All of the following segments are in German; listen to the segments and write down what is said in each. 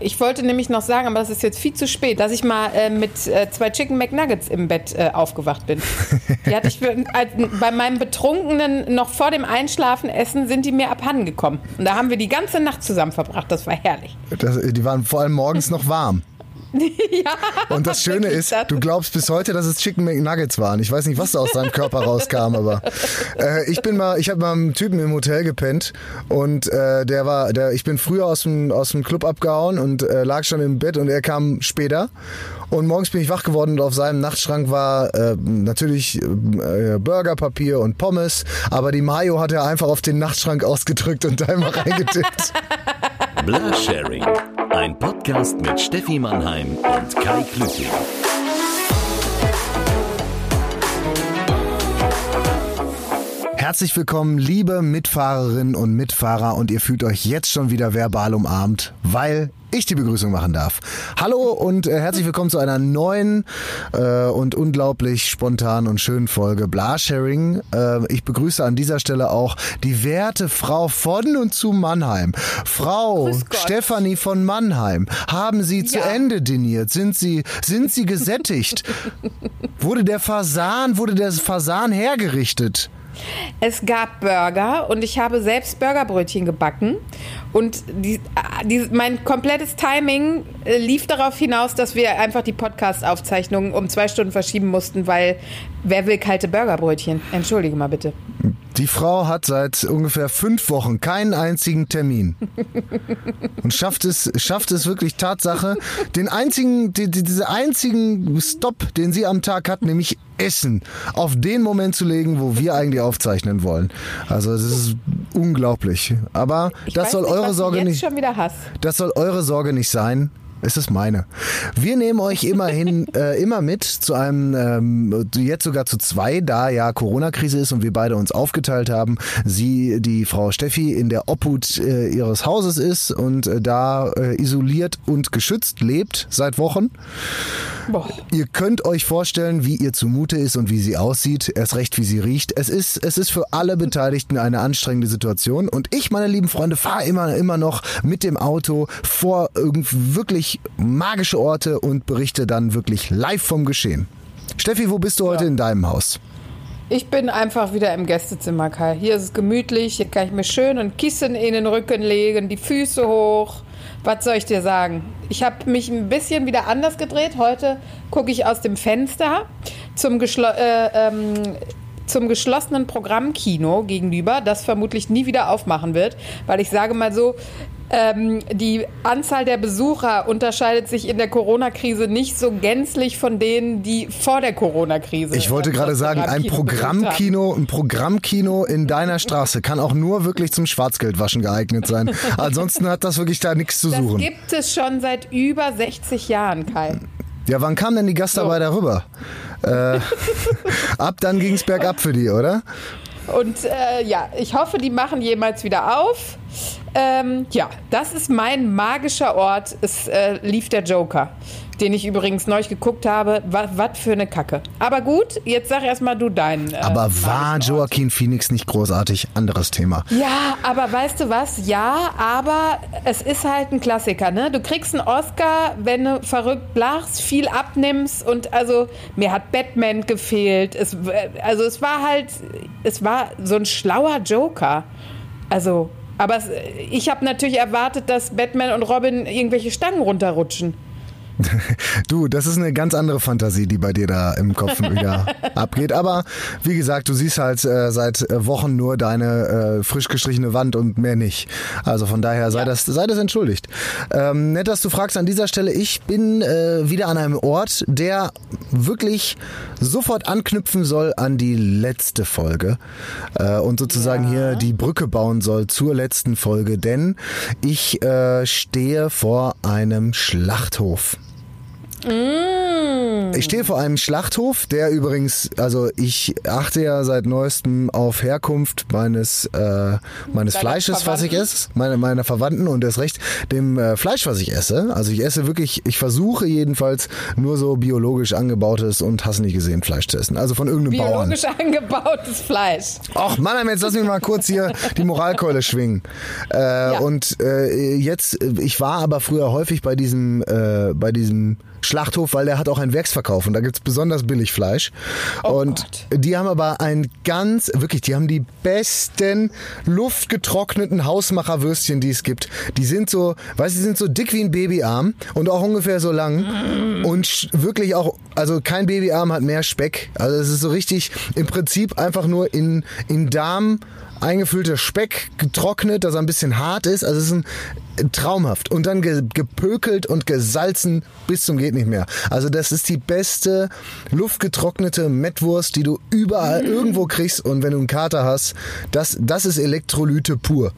ich wollte nämlich noch sagen, aber das ist jetzt viel zu spät, dass ich mal äh, mit äh, zwei Chicken McNuggets im Bett äh, aufgewacht bin. Die hatte ich bei meinem betrunkenen, noch vor dem Einschlafen essen, sind die mir abhanden gekommen. Und da haben wir die ganze Nacht zusammen verbracht. Das war herrlich. Das, die waren vor allem morgens noch warm. ja, und das Schöne ist, du glaubst bis heute, dass es Chicken McNuggets waren. Ich weiß nicht, was da aus deinem Körper rauskam, aber äh, ich bin mal, ich habe mal einen Typen im Hotel gepennt und äh, der war, der, ich bin früher aus dem aus dem Club abgehauen und äh, lag schon im Bett und er kam später und morgens bin ich wach geworden und auf seinem Nachtschrank war äh, natürlich äh, Burgerpapier und Pommes, aber die Mayo hat er einfach auf den Nachtschrank ausgedrückt und da immer reingetippt. Blasharing, ein Podcast mit Steffi Mannheim und Kai Klüting. Herzlich willkommen, liebe Mitfahrerinnen und Mitfahrer und ihr fühlt euch jetzt schon wieder verbal umarmt, weil ich die Begrüßung machen darf. Hallo und äh, herzlich willkommen zu einer neuen äh, und unglaublich spontanen und schönen Folge Blasharing. Äh, ich begrüße an dieser Stelle auch die werte Frau von und zu Mannheim. Frau Stefanie von Mannheim, haben Sie zu Ende diniert? Sind Sie, sind Sie gesättigt? wurde der Fasan, wurde der Fasan hergerichtet? Es gab Burger und ich habe selbst Burgerbrötchen gebacken. Und die, die, mein komplettes Timing äh, lief darauf hinaus, dass wir einfach die Podcast-Aufzeichnung um zwei Stunden verschieben mussten, weil wer will kalte Burgerbrötchen? Entschuldige mal bitte. Die Frau hat seit ungefähr fünf Wochen keinen einzigen Termin und schafft es, schafft es wirklich Tatsache, den einzigen, die, die, diese einzigen Stop, den sie am Tag hat, nämlich Essen, auf den Moment zu legen, wo wir eigentlich aufzeichnen wollen. Also es ist unglaublich. Aber ich das soll nicht, eure Sorge nicht. Das soll eure Sorge nicht sein. Es ist meine. Wir nehmen euch immerhin äh, immer mit zu einem, ähm, jetzt sogar zu zwei, da ja Corona-Krise ist und wir beide uns aufgeteilt haben. Sie, die Frau Steffi, in der Obhut äh, ihres Hauses ist und äh, da äh, isoliert und geschützt lebt seit Wochen. Boah. Ihr könnt euch vorstellen, wie ihr zumute ist und wie sie aussieht, erst recht wie sie riecht. Es ist, es ist für alle Beteiligten eine anstrengende Situation und ich, meine lieben Freunde, fahre immer, immer noch mit dem Auto vor irgendwie wirklich wirklich magische Orte und berichte dann wirklich live vom Geschehen. Steffi, wo bist du heute ja. in deinem Haus? Ich bin einfach wieder im Gästezimmer, Kai. Hier ist es gemütlich, hier kann ich mir schön ein Kissen in den Rücken legen, die Füße hoch. Was soll ich dir sagen? Ich habe mich ein bisschen wieder anders gedreht. Heute gucke ich aus dem Fenster zum, geschlo äh, ähm, zum geschlossenen Programmkino gegenüber, das vermutlich nie wieder aufmachen wird, weil ich sage mal so, ähm, die Anzahl der Besucher unterscheidet sich in der Corona-Krise nicht so gänzlich von denen, die vor der Corona-Krise. Ich wollte gerade sagen, ein Programmkino, ein Programmkino in deiner Straße kann auch nur wirklich zum Schwarzgeldwaschen geeignet sein. Ansonsten hat das wirklich da nichts zu suchen. Das gibt es schon seit über 60 Jahren, Kai. Ja, wann kam denn die Gastarbeiter so. rüber? Äh, ab dann ging es bergab für die, oder? Und äh, ja, ich hoffe, die machen jemals wieder auf. Ähm, ja, das ist mein magischer Ort. Es äh, lief der Joker den ich übrigens neu geguckt habe. Was für eine Kacke. Aber gut, jetzt sag erstmal du deinen. Äh, aber war Joaquin Phoenix nicht großartig? Anderes Thema. Ja, aber weißt du was? Ja, aber es ist halt ein Klassiker, ne? Du kriegst einen Oscar, wenn du verrückt lachst, viel abnimmst und also mir hat Batman gefehlt. Es, also es war halt, es war so ein schlauer Joker. Also, aber es, ich habe natürlich erwartet, dass Batman und Robin irgendwelche Stangen runterrutschen. Du, das ist eine ganz andere Fantasie, die bei dir da im Kopf wieder abgeht. Aber wie gesagt, du siehst halt äh, seit Wochen nur deine äh, frisch gestrichene Wand und mehr nicht. Also von daher sei ja. das sei das entschuldigt. Ähm, nett, dass du fragst an dieser Stelle. Ich bin äh, wieder an einem Ort, der wirklich sofort anknüpfen soll an die letzte Folge äh, und sozusagen ja. hier die Brücke bauen soll zur letzten Folge, denn ich äh, stehe vor einem Schlachthof. Mm. Ich stehe vor einem Schlachthof, der übrigens, also ich achte ja seit neuestem auf Herkunft meines, äh, meines Deiner Fleisches, was ich esse, meine, meiner Verwandten und das Recht, dem äh, Fleisch, was ich esse. Also ich esse wirklich, ich versuche jedenfalls nur so biologisch angebautes und hast nicht gesehen Fleisch zu essen. Also von irgendeinem Bauern. Biologisch angebautes Fleisch. Och, Mann, jetzt lass mich mal kurz hier die Moralkeule schwingen. Äh, Und äh, jetzt, ich war aber früher häufig bei diesem, äh, bei diesem Schlachthof, weil der hat auch einen Werksverkauf und da gibt's besonders billig Fleisch. Oh und Gott. die haben aber ein ganz, wirklich, die haben die besten luftgetrockneten Hausmacherwürstchen, die es gibt. Die sind so, weißt du, die sind so dick wie ein Babyarm und auch ungefähr so lang. Und sch- wirklich auch, also kein Babyarm hat mehr Speck. Also es ist so richtig im Prinzip einfach nur in, in Darm eingefüllter Speck getrocknet, dass er ein bisschen hart ist. Also es ist ein traumhaft und dann ge gepökelt und gesalzen bis zum geht nicht mehr. Also das ist die beste luftgetrocknete Mettwurst, die du überall irgendwo kriegst und wenn du einen Kater hast, das das ist Elektrolyte pur.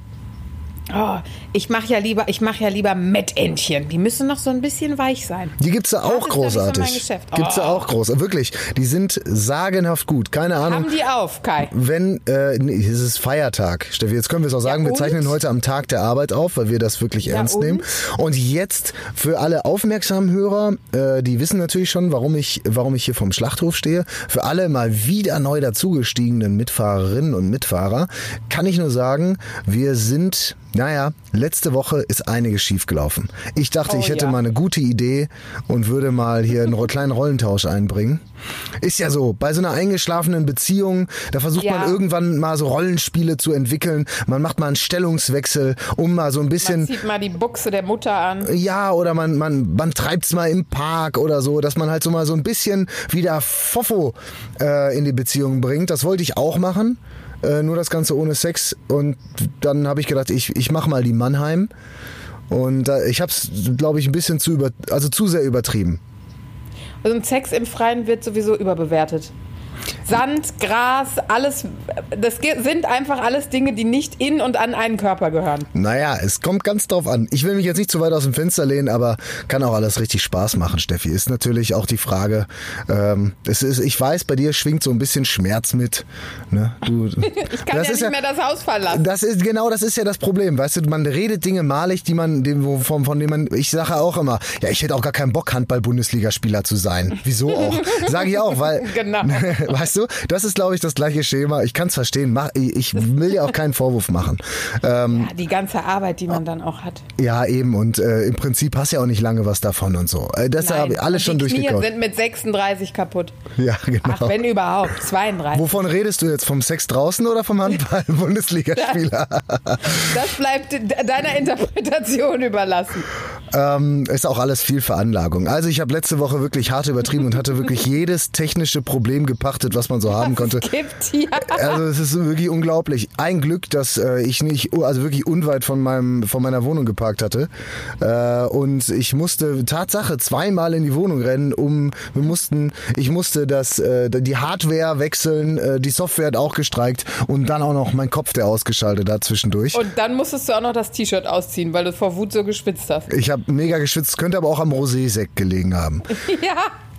Oh, ich mache ja lieber, ich mache ja lieber Mettentchen. Die müssen noch so ein bisschen weich sein. Die gibt's da auch so großartig. mein Geschäft. Gibt's da Oh. auch groß, wirklich. Die sind sagenhaft gut. Keine Ahnung. Haben die auf, Kai? Wenn, äh, nee, es ist Feiertag, Steffi, jetzt können wir es auch sagen, wir und? zeichnen heute am Tag der Arbeit auf, weil wir das wirklich ernst und? nehmen. Und jetzt für alle aufmerksamen Hörer, äh, die wissen natürlich schon, warum ich, warum ich hier vom Schlachthof stehe. Für alle mal wieder neu dazugestiegenen Mitfahrerinnen und Mitfahrer kann ich nur sagen, wir sind, naja, letzte Woche ist einiges schiefgelaufen. Ich dachte, Oh ich hätte ja. mal eine gute Idee und würde mal hier einen kleinen Rollentausch einbringen. Ist ja so, bei so einer eingeschlafenen Beziehung, da versucht Ja. man irgendwann mal so Rollenspiele zu entwickeln. Man macht mal einen Stellungswechsel, um mal so ein Man bisschen zieht mal die Buchse der Mutter an. ja, oder man, man, man treibt's mal im Park oder so, dass man halt so mal so ein bisschen wieder Fofo äh, in die Beziehung bringt. Das wollte ich auch machen. Äh, nur das Ganze ohne Sex. Und dann habe ich gedacht, ich, ich mache mal die Mannheim. Und äh, ich habe es, glaube ich, ein bisschen zu über, also zu sehr übertrieben. Also Sex im Freien wird sowieso überbewertet. Sand, Gras, alles, das sind einfach alles Dinge, die nicht in und an einen Körper gehören. Naja, es kommt ganz drauf an. Ich will mich jetzt nicht zu weit aus dem Fenster lehnen, aber kann auch alles richtig Spaß machen, Steffi. Ist natürlich auch die Frage, ähm, es ist, ich weiß, bei dir schwingt so ein bisschen Schmerz mit. Ne? Du, Ich kann ja nicht mehr das Haus verlassen. Das ist genau, das ist ja das Problem. Weißt du, man redet Dinge malig, die man, dem, von, von denen man, ich sage auch immer, ja, ich hätte auch gar keinen Bock, Handball-Bundesligaspieler zu sein. Wieso auch? Sage ich auch, weil, Genau. weißt du, das ist, glaube ich, das gleiche Schema. Ich kann es verstehen. Mach, ich will ja auch keinen Vorwurf machen. Ähm, Ja, die ganze Arbeit, die man dann auch hat. ja, eben. Und äh, im Prinzip hast du ja auch nicht lange was davon und so. Äh, das habe ich alles schon die durchgekaut. sind mit 36 kaputt. Ja, genau. Ach, wenn überhaupt. 32. Wovon redest du jetzt? Vom Sex draußen oder vom Handball-Bundesligaspieler? Das bleibt de- deiner Interpretation überlassen. Ähm, ist auch alles viel Veranlagung. Also ich habe letzte Woche wirklich hart übertrieben und hatte wirklich jedes technische Problem gepachtet, was man so haben konnte. Es gibt hier. Also es ist wirklich unglaublich. Ein Glück, dass äh, ich nicht, also wirklich unweit von meinem, von meiner Wohnung geparkt hatte. Äh, und ich musste Tatsache zweimal in die Wohnung rennen, um, wir mussten, ich musste das, äh, die Hardware wechseln, äh, die Software hat auch gestreikt und dann auch noch mein Kopf, der ausgeschaltet hat zwischendurch. Und dann musstest du auch noch das T-Shirt ausziehen, weil du vor Wut so geschwitzt hast. ich habe mega geschwitzt, könnte aber auch am Rosé-Sekt gelegen haben. Ja.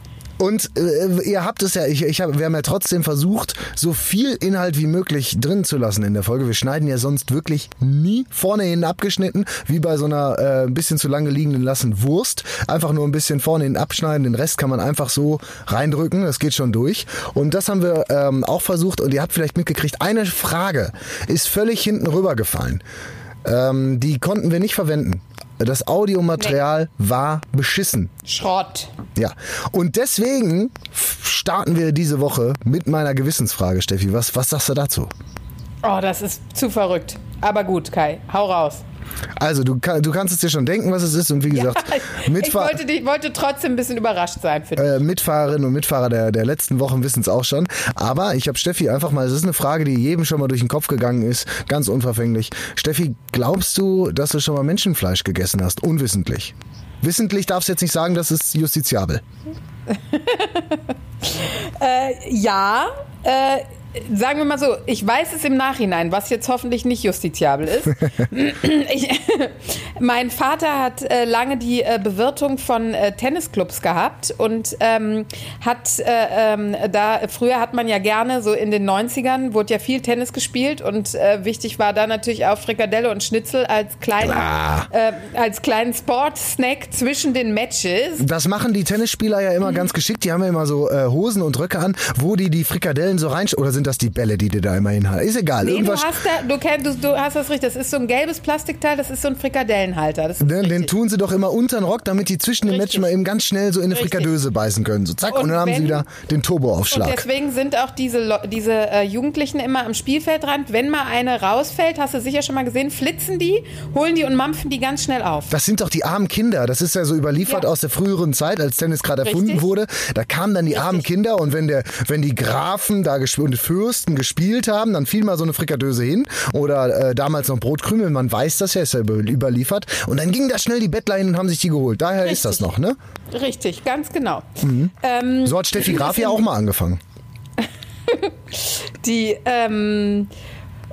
Und äh, ihr habt es ja, ich, ich hab, wir haben ja trotzdem versucht, so viel Inhalt wie möglich drin zu lassen in der Folge. Wir schneiden ja sonst wirklich nie vorne hin abgeschnitten, wie bei so einer äh, ein bisschen zu lange liegenden lassen Wurst. Einfach nur ein bisschen vorne hin abschneiden, den Rest kann man einfach so reindrücken, das geht schon durch. Und das haben wir ähm, auch versucht und ihr habt vielleicht mitgekriegt, eine Frage ist völlig hinten rübergefallen. Ähm, die konnten wir nicht verwenden. Das Audiomaterial war beschissen. Schrott. Ja, und deswegen starten wir diese Woche mit meiner Gewissensfrage, Steffi. Was, was sagst du dazu? Oh, das ist zu verrückt. Aber gut, Kai, hau raus. Also, du, kann, du kannst es dir schon denken, was es ist. Und wie gesagt, ich Mitfahr wollte, dich- wollte trotzdem ein bisschen überrascht sein für dich. äh, Mitfahrerinnen und Mitfahrer der, der letzten Wochen wissen es auch schon. Aber ich habe Steffi einfach mal, es ist eine Frage, die jedem schon mal durch den Kopf gegangen ist, ganz unverfänglich. Steffi, glaubst du, dass du schon mal Menschenfleisch gegessen hast? Unwissentlich. Wissentlich darfst du jetzt nicht sagen, das ist justiziabel. Ja, äh, sagen wir mal so, ich weiß es im Nachhinein, was jetzt hoffentlich nicht justiziabel ist. ich, Mein Vater hat äh, lange die äh, Bewirtung von äh, Tennisclubs gehabt und ähm, hat äh, ähm, da, früher hat man ja gerne, so in den 90ern, wurde ja viel Tennis gespielt und äh, wichtig war da natürlich auch Frikadelle und Schnitzel als kleinen, äh, als kleinen Sportsnack zwischen den Matches. Das machen die Tennisspieler ja immer ganz geschickt. Die haben ja immer so Hosen und Röcke an, wo die die Frikadellen so rein... Oder sind das die Bälle, die dir da immer hinhalten? Ist egal. Nee, du hast, da, du, du, du hast das richtig. Das ist so ein gelbes Plastikteil, das ist so ein Frikadellenhalter. Das ist Den, richtig. tun sie doch immer unter den Rock, damit die zwischen den Richtig. Matchen mal eben ganz schnell so in eine Richtig. Frikadöse beißen können. So zack, und, Und dann haben sie wieder den Und Turboaufschlag. deswegen sind auch diese, diese äh, Jugendlichen immer am Spielfeldrand. Wenn mal eine rausfällt, hast du sicher schon mal gesehen, flitzen die, holen die und mampfen die ganz schnell auf. Das sind doch die armen Kinder. Das ist ja so überliefert Ja. aus der früheren Zeit, als Tennis gerade erfunden Richtig. wurde. Da kamen dann die armen Kinder und wenn der, wenn die Grafen da und Fürsten gespielt haben, dann fiel mal so eine Frikadöse hin oder äh, damals noch Brotkrümel. Man weiß das ja, ist ja über- überliefert. Und dann gingen da schnell die Bettler hin und haben sich die geholt. Daher ist das Richtig. noch, ne? Richtig, ganz genau. So hat Steffi Graf ja auch mal angefangen. Die, ähm,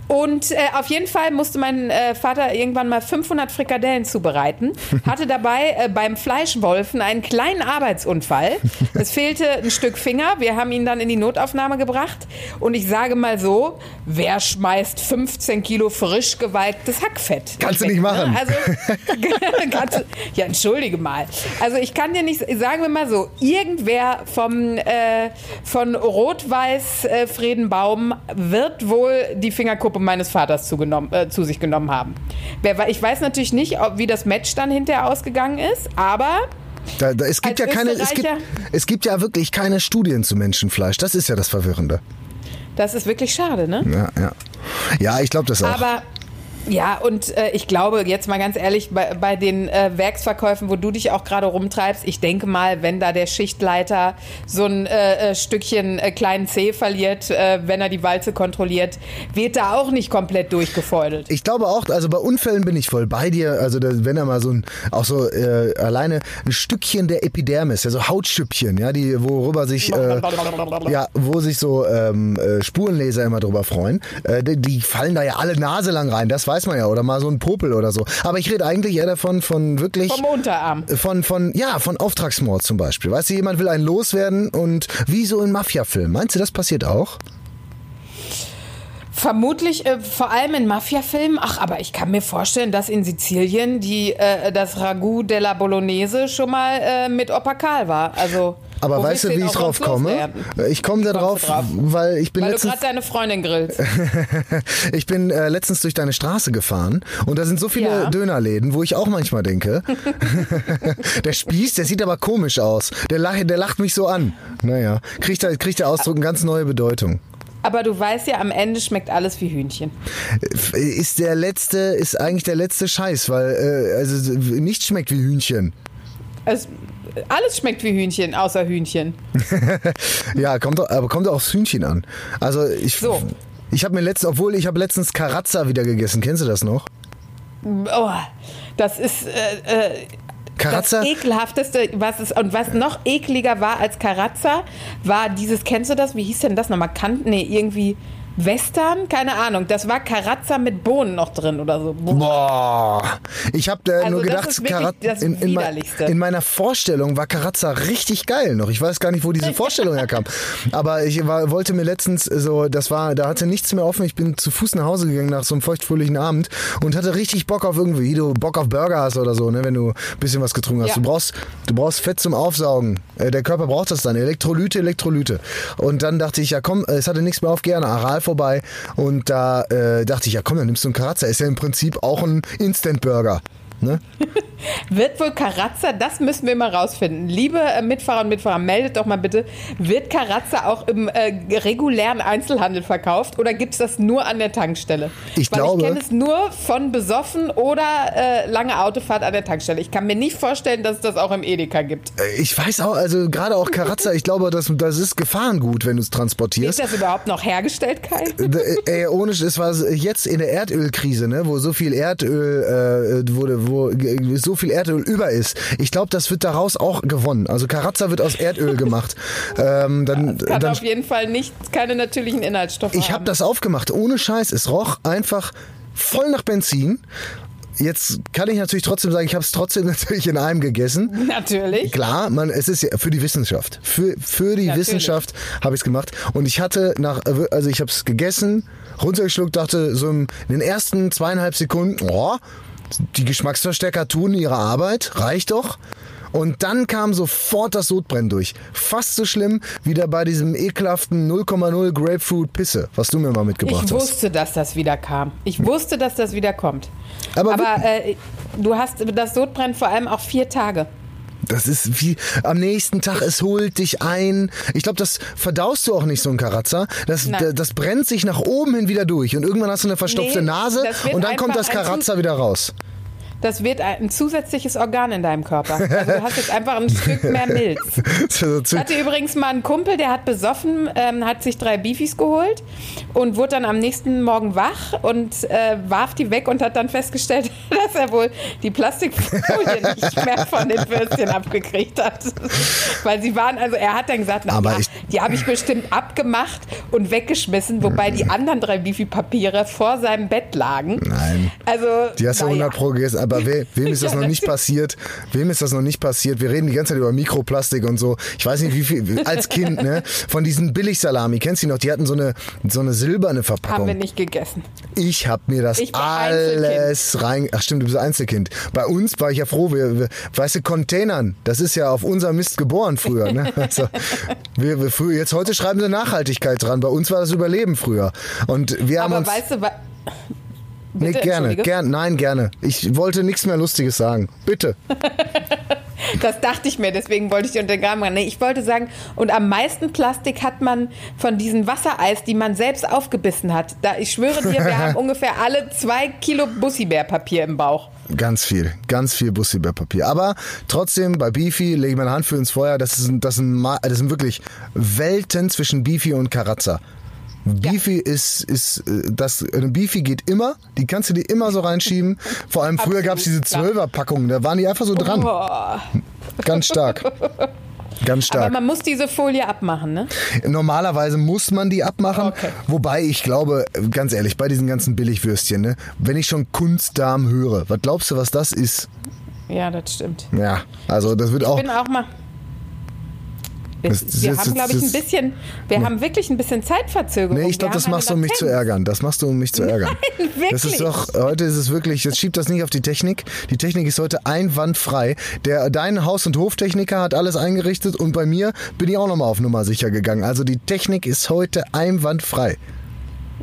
und äh, auf jeden Fall musste mein äh, Vater irgendwann mal 500 Frikadellen zubereiten. Hatte dabei äh, beim Fleischwolfen einen kleinen Arbeitsunfall. Es fehlte ein Stück Finger. Wir haben ihn dann in die Notaufnahme gebracht. Und ich sage mal so, wer schmeißt 15 Kilo frisch gewalktes Hackfett? Kannst du nicht machen. Ne? Also, kannst ja, entschuldige mal. Also ich kann dir nicht, sagen wir mal so, irgendwer vom, äh, von Rot-Weiß äh, Friedenbaum wird wohl die Fingerkuppe meines Vaters zugenommen, äh, zu sich genommen haben. Ich weiß natürlich nicht, ob, wie das Match dann hinterher ausgegangen ist, aber Da, da, es gibt Als ja keine, es gibt, es gibt ja wirklich keine Studien zu Menschenfleisch. Das ist ja das Verwirrende. das ist wirklich schade, ne? Ja, ja. Ja, ich glaube das auch. Aber ja, und äh, ich glaube, jetzt mal ganz ehrlich, bei, bei den äh, Werksverkäufen, wo du dich auch gerade rumtreibst, ich denke mal, wenn da der Schichtleiter so ein äh, äh, Stückchen äh, kleinen C verliert, äh, wenn er die Walze kontrolliert, wird da auch nicht komplett durchgefeudelt. Ich glaube auch, also bei Unfällen bin ich voll bei dir. Also da, wenn er mal so ein, auch so äh, alleine ein Stückchen der Epidermis, ja so Hautschüppchen, ja, die worüber sich, äh, ja, wo sich so ähm, äh, Spurenleser immer drüber freuen, äh, die, die fallen da ja alle Nase lang rein. Das weiß man ja, oder mal so ein Popel oder so. Aber ich rede eigentlich eher davon, von wirklich Vom Unterarm. von, von, ja, von Auftragsmord zum Beispiel. Weißt du, jemand will einen loswerden und wie so in Mafia-Filmen. Meinst du, das passiert auch? Vermutlich, äh, vor allem in Mafia-Filmen. Ach, aber ich kann mir vorstellen, dass in Sizilien die, äh, das Ragout della Bolognese schon mal äh, mit Opa Karl war. Also, Aber wo weißt du, wie ich drauf komme? Ich komme da drauf, du drauf? weil ich bin Weil du letztens, gerade deine Freundin grillst. ich bin äh, letztens durch deine Straße gefahren und da sind so viele Ja. Dönerläden, wo ich auch manchmal denke, der Spieß, der sieht aber komisch aus. Der lacht, der lacht mich so an. Naja, kriegt der, kriegt der Ausdruck eine ganz neue Bedeutung. Aber du weißt ja, am Ende schmeckt alles wie Hühnchen. Ist der letzte, ist eigentlich der letzte Scheiß, weil äh, also nichts schmeckt wie Hühnchen. Es, alles schmeckt wie Hühnchen, außer Hühnchen. Ja, kommt doch, aber kommt doch aufs Hühnchen an. Also ich, So. ich habe mir letztens, obwohl ich habe letztens Karazza wieder gegessen. Kennst du das noch? Oh, das ist äh, äh, Karazza? das ekelhafteste, was es und was noch ekliger war als Karazza, war dieses. Kennst du das? Wie hieß denn das nochmal? Kant? Nee, irgendwie Western? Keine Ahnung. Das war Karazza mit Bohnen noch drin oder so. Boah, ich habe äh, Also nur gedacht, das in, in, in meiner Vorstellung war Karazza richtig geil noch. Ich weiß gar nicht, wo diese Vorstellung herkam. Aber ich war, wollte mir letztens so, das war, da hatte nichts mehr offen. Ich bin zu Fuß nach Hause gegangen nach so einem feuchtfröhlichen Abend und hatte richtig Bock auf irgendwie, wie du Bock auf Burger hast oder so, ne, wenn du ein bisschen was getrunken hast. Ja. Du brauchst, du brauchst Fett zum Aufsaugen. Äh, der Körper braucht das dann. Elektrolyte, Elektrolyte. Und dann dachte ich, ja komm, äh, es hatte nichts mehr auf, gerne Aral vorbei. Und da äh, dachte ich, ja komm, dann nimmst du einen Karazza. Ist ja im Prinzip auch ein Instant-Burger. Ne? Wird wohl Karazza, das müssen wir mal rausfinden. Liebe äh, Mitfahrer und Mitfahrer, meldet doch mal bitte, wird Karazza auch im äh, regulären Einzelhandel verkauft oder gibt es das nur an der Tankstelle? Ich Weil glaube- ich kenne es nur von besoffen oder äh, lange Autofahrt an der Tankstelle. Ich kann mir nicht vorstellen, dass es das auch im Edeka gibt. Äh, Ich weiß auch, also gerade auch Karazza, ich glaube, das, das ist Gefahrengut, wenn du es Ist transportierst. das überhaupt noch hergestellt, Kai? Äh, Ey, ohne, es war jetzt in der Erdölkrise, ne, wo so viel Erdöl äh, wurde, wo so viel Erdöl über ist. Ich glaube, das wird daraus auch gewonnen. Also Karazza wird aus Erdöl gemacht. ähm, dann, Kann dann auf jeden Fall nicht, keine natürlichen Inhaltsstoffe Ich habe das aufgemacht, ohne Scheiß. Es roch einfach voll nach Benzin. Jetzt kann ich natürlich trotzdem sagen, ich habe es trotzdem natürlich in einem gegessen. Natürlich. Klar, man, es ist ja für die Wissenschaft. Für, für die Natürlich. Wissenschaft habe ich es gemacht. Und ich hatte nach, also ich habe es gegessen, runtergeschluckt, dachte so in den ersten zweieinhalb Sekunden, oh, die Geschmacksverstärker tun ihre Arbeit, reicht doch. Und dann kam sofort das Sodbrennen durch. Fast so schlimm wie da bei diesem ekelhaften 0,0 Grapefruit Pisse, was du mir mal mitgebracht Ich hast. wusste, dass das wieder kam. Ich wusste, dass das wieder kommt. Aber Aber äh, du hast das Sodbrennen vor allem auch vier Tage. Das ist wie am nächsten Tag, es holt dich ein. Ich glaube, das verdaust du auch nicht so ein Karazza. Das, Nein. das brennt sich nach oben hin wieder durch und irgendwann hast du eine verstopfte Nee, Nase und dann kommt das Karazza wieder raus. Das wird ein zusätzliches Organ in deinem Körper. Also du hast jetzt einfach ein Stück mehr Milz. Ich hatte übrigens mal einen Kumpel, der hat besoffen, ähm, hat sich drei Beefies geholt und wurde dann am nächsten Morgen wach und äh, warf die weg und hat dann festgestellt, dass er wohl die Plastikfolie nicht mehr von den Würstchen abgekriegt hat. Weil sie waren, also er hat dann gesagt, na, Aber ja, ich- die habe ich bestimmt abgemacht und weggeschmissen, wobei die anderen drei Beefy-Papiere vor seinem Bett lagen. Nein. Also, Die hast du naja. 100 Pro gegessen, aber we, wem ist das noch nicht passiert? Wem ist das noch nicht passiert? Wir reden die ganze Zeit über Mikroplastik und so. Ich weiß nicht, wie viel, als Kind, ne? Von diesen Billigsalami, kennst du die noch? Die hatten so eine, so eine silberne Haben wir Verpackung. nicht gegessen. Ich habe mir das alles rein. Ach stimmt, du bist Einzelkind. Bei uns war ich ja froh, wir, wir, weißt du, Containern, das ist ja auf unser Mist geboren früher. Ne? Also, wir, wir früher, jetzt heute schreiben sie Nachhaltigkeit dran. Bei uns war das Überleben früher. Und wir haben Aber uns. weißt du, wa nee, Bitte, gerne, entschuldige. gern, nein, gerne. Ich wollte nichts mehr Lustiges sagen. Bitte. Das dachte ich mir, deswegen wollte ich dir unter den Graben ran. Nee, ich wollte sagen, und am meisten Plastik hat man von diesen Wassereis, die man selbst aufgebissen hat. Da, ich schwöre dir, wir haben ungefähr alle zwei Kilo Bussibärpapier im Bauch. Ganz viel, ganz viel Bussibärpapier. Aber trotzdem, bei Beefy lege ich meine Hand für ins Feuer. Das sind, das sind, das sind wirklich Welten zwischen Beefy und Karazza. Beefy ist, ist, äh, das, eine Beefy geht immer. Die kannst du dir immer so reinschieben. Vor allem früher gab es diese. Zwölferpackungen. Da waren die einfach so dran. Boah. Ganz stark. Ganz Aber stark. man muss diese Folie abmachen, ne? Normalerweise muss man die abmachen. Okay. Wobei ich glaube, ganz ehrlich, bei diesen ganzen Billigwürstchen, ne, wenn ich schon Kunstdarm höre, was glaubst du, was das ist? Ja, das stimmt. Ja, also das wird Ich auch. bin auch mal. Wir, Das- das wir ist- haben, glaube ich, das- ein bisschen, wir haben wirklich ein bisschen Zeitverzögerung. Nee, ich glaube, das machst du, um mich zu ärgern. Das machst du, um mich zu ärgern. Nein, Das ist wirklich. doch, heute ist es wirklich, jetzt schiebt das nicht auf die Technik. Die Technik ist heute einwandfrei. Der, dein Haus- und Hoftechniker hat alles eingerichtet und bei mir bin ich auch nochmal auf Nummer sicher gegangen. Also die Technik ist heute einwandfrei.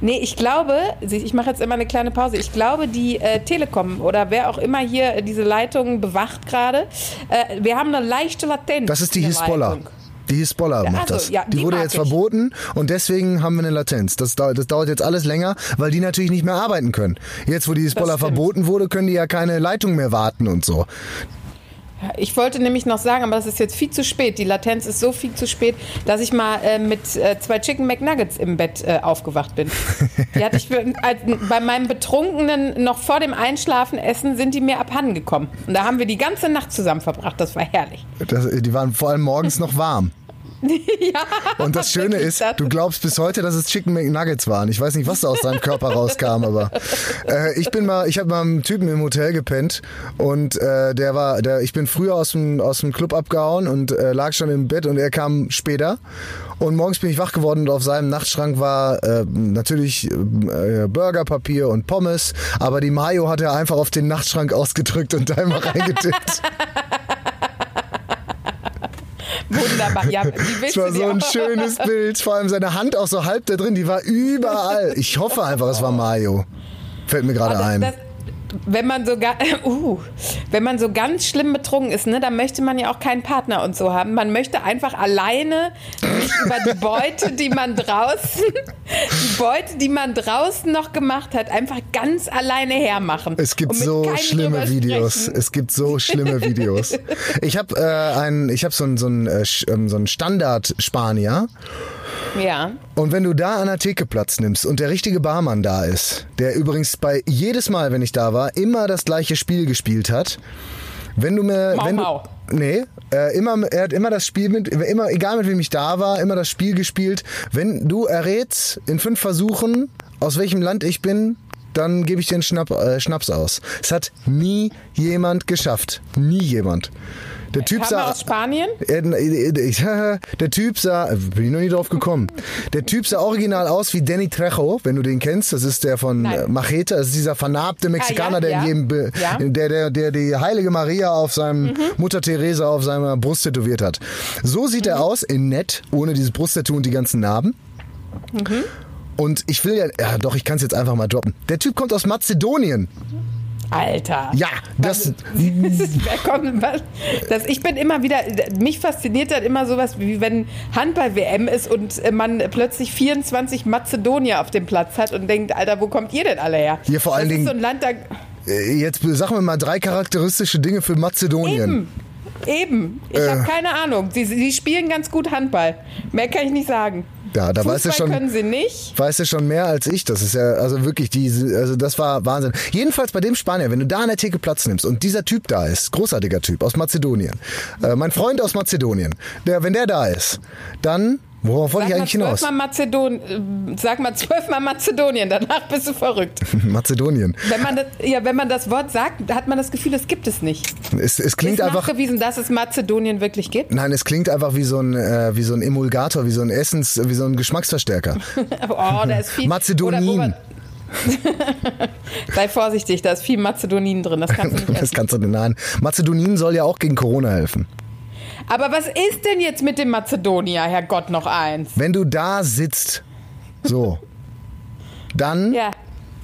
Nee, ich glaube, ich mache jetzt immer eine kleine Pause. Ich glaube, die äh, Telekom oder wer auch immer hier diese Leitung bewacht gerade, äh, wir haben eine leichte Latenz. Das ist die Hisbollah. Leitung. Die Hisbollah Ja, macht also, das. ja, die, die wurde jetzt ich. verboten und deswegen haben wir eine Latenz. Das, das dauert jetzt alles länger, weil die natürlich nicht mehr arbeiten können. Jetzt, wo die Hisbollah verboten wurde, können die ja keine Leitung mehr warten und so. Ich wollte nämlich noch sagen, aber das ist jetzt viel zu spät. Die Latenz ist so viel zu spät, dass ich mal äh, mit äh, zwei Chicken McNuggets im Bett äh, aufgewacht bin. Die hatte ich bei meinem betrunkenen, noch vor dem Einschlafen essen, sind die mir abhanden gekommen. Und da haben wir die ganze Nacht zusammen verbracht. Das war herrlich. Das, die waren vor allem morgens noch warm. Und das Schöne ist, das. du glaubst bis heute, dass es Chicken McNuggets waren. Ich weiß nicht, was da aus deinem Körper rauskam, aber äh, ich bin mal, ich habe mal einen Typen im Hotel gepennt und äh, der war, der, ich bin früher aus dem aus dem Club abgehauen und äh, lag schon im Bett und er kam später. Und morgens bin ich wach geworden und auf seinem Nachtschrank war äh, natürlich äh, Burgerpapier und Pommes, aber die Mayo hat er einfach auf den Nachtschrank ausgedrückt und da immer reingetippt. Wunderbar. Ja, Es willst war so ein auch- schönes Bild. Vor allem seine Hand auch so halb da drin, die war überall. Ich hoffe einfach, es war Mayo. Fällt mir gerade Das- ein. das- wenn man so uh, wenn man so ganz schlimm betrunken ist, ne, dann möchte man ja auch keinen Partner und so haben. Man möchte einfach alleine über die Beute, die man draußen, die Beute, die man draußen noch gemacht hat, einfach ganz alleine hermachen. Es gibt so schlimme Videos. Es gibt so schlimme Videos. Ich habe äh, ein, ich habe so einen so einen, äh, ähm, so einen Standard Spanier. Ja. Und wenn du da an der Theke Platz nimmst und der richtige Barmann da ist, der übrigens bei jedes Mal, wenn ich da war, immer das gleiche Spiel gespielt hat. Wenn du mir, Mau wenn Mau. du, nee, äh, immer, er hat immer das Spiel mit, immer, egal mit wem ich da war, immer das Spiel gespielt. Wenn du errätst in fünf Versuchen, aus welchem Land ich bin, dann gebe ich dir einen Schnapp, äh, Schnaps aus. Es hat nie jemand geschafft. Nie jemand. Der Typ Kam sah. aus Spanien? Äh, äh, ich- Der Typ sah, bin ich noch nie drauf gekommen. Der Typ sah original aus wie Danny Trejo, wenn du den kennst. Das ist der von Nein. äh, Machete. Das ist dieser vernarbte Mexikaner, Ah, ja, der in ja. jedem, Ja. Mhm. der, der, der die heilige Maria auf seinem Mutter Teresa auf seiner Brust tätowiert hat. So sieht Mhm. er aus, in nett, ohne dieses Brusttattoo und die ganzen Narben. Mhm. Und ich will ja, ja doch, ich kann es jetzt einfach mal droppen. Der Typ kommt aus Mazedonien. Alter. Ja, das, kommt, was? das, ich bin immer wieder, mich fasziniert dann immer sowas, wie wenn Handball-WM ist und äh, man plötzlich 24 Mazedonier auf dem Platz hat und denkt, Alter, wo kommt ihr denn alle her? Hier vor allen das Dingen- Ist so ein Land, da, äh, jetzt sagen wir mal drei charakteristische Dinge für Mazedonien. eben, eben. Ich Äh. habe keine Ahnung. Sie, sie spielen ganz gut Handball. Mehr kann ich nicht sagen. Ja, da weißt du Fußball schon- können sie nicht. Weißt du schon mehr als ich. Das ist ja, also wirklich, diese, also das war Wahnsinn. Jedenfalls bei dem Spanier, wenn du da an der Theke Platz nimmst und dieser Typ da ist, großartiger Typ aus Mazedonien, äh, mein Freund aus Mazedonien, der, wenn der da ist, dann, worauf wollte ich mal eigentlich hinaus? zwölfmal Mazedon, äh, sag mal zwölfmal Mazedonien, danach bist du verrückt. Mazedonien. Wenn man, das, ja, wenn man das Wort sagt, hat man das Gefühl, es gibt es nicht. Es, es klingt ist einfach. nachgewiesen, dass es Mazedonien wirklich gibt? Nein, es klingt einfach wie so ein, äh, wie so ein Emulgator, wie so ein Essens, wie so ein Geschmacksverstärker. Oh, da ist viel. Man- Sei vorsichtig, da ist viel Mazedonin drin. Das kannst du nicht Das essen. kannst du denn nein. Mazedonin soll ja auch gegen Corona helfen. Aber was ist denn jetzt mit dem Mazedonier, Herrgott, noch eins? Wenn du da sitzt, so, dann Ja.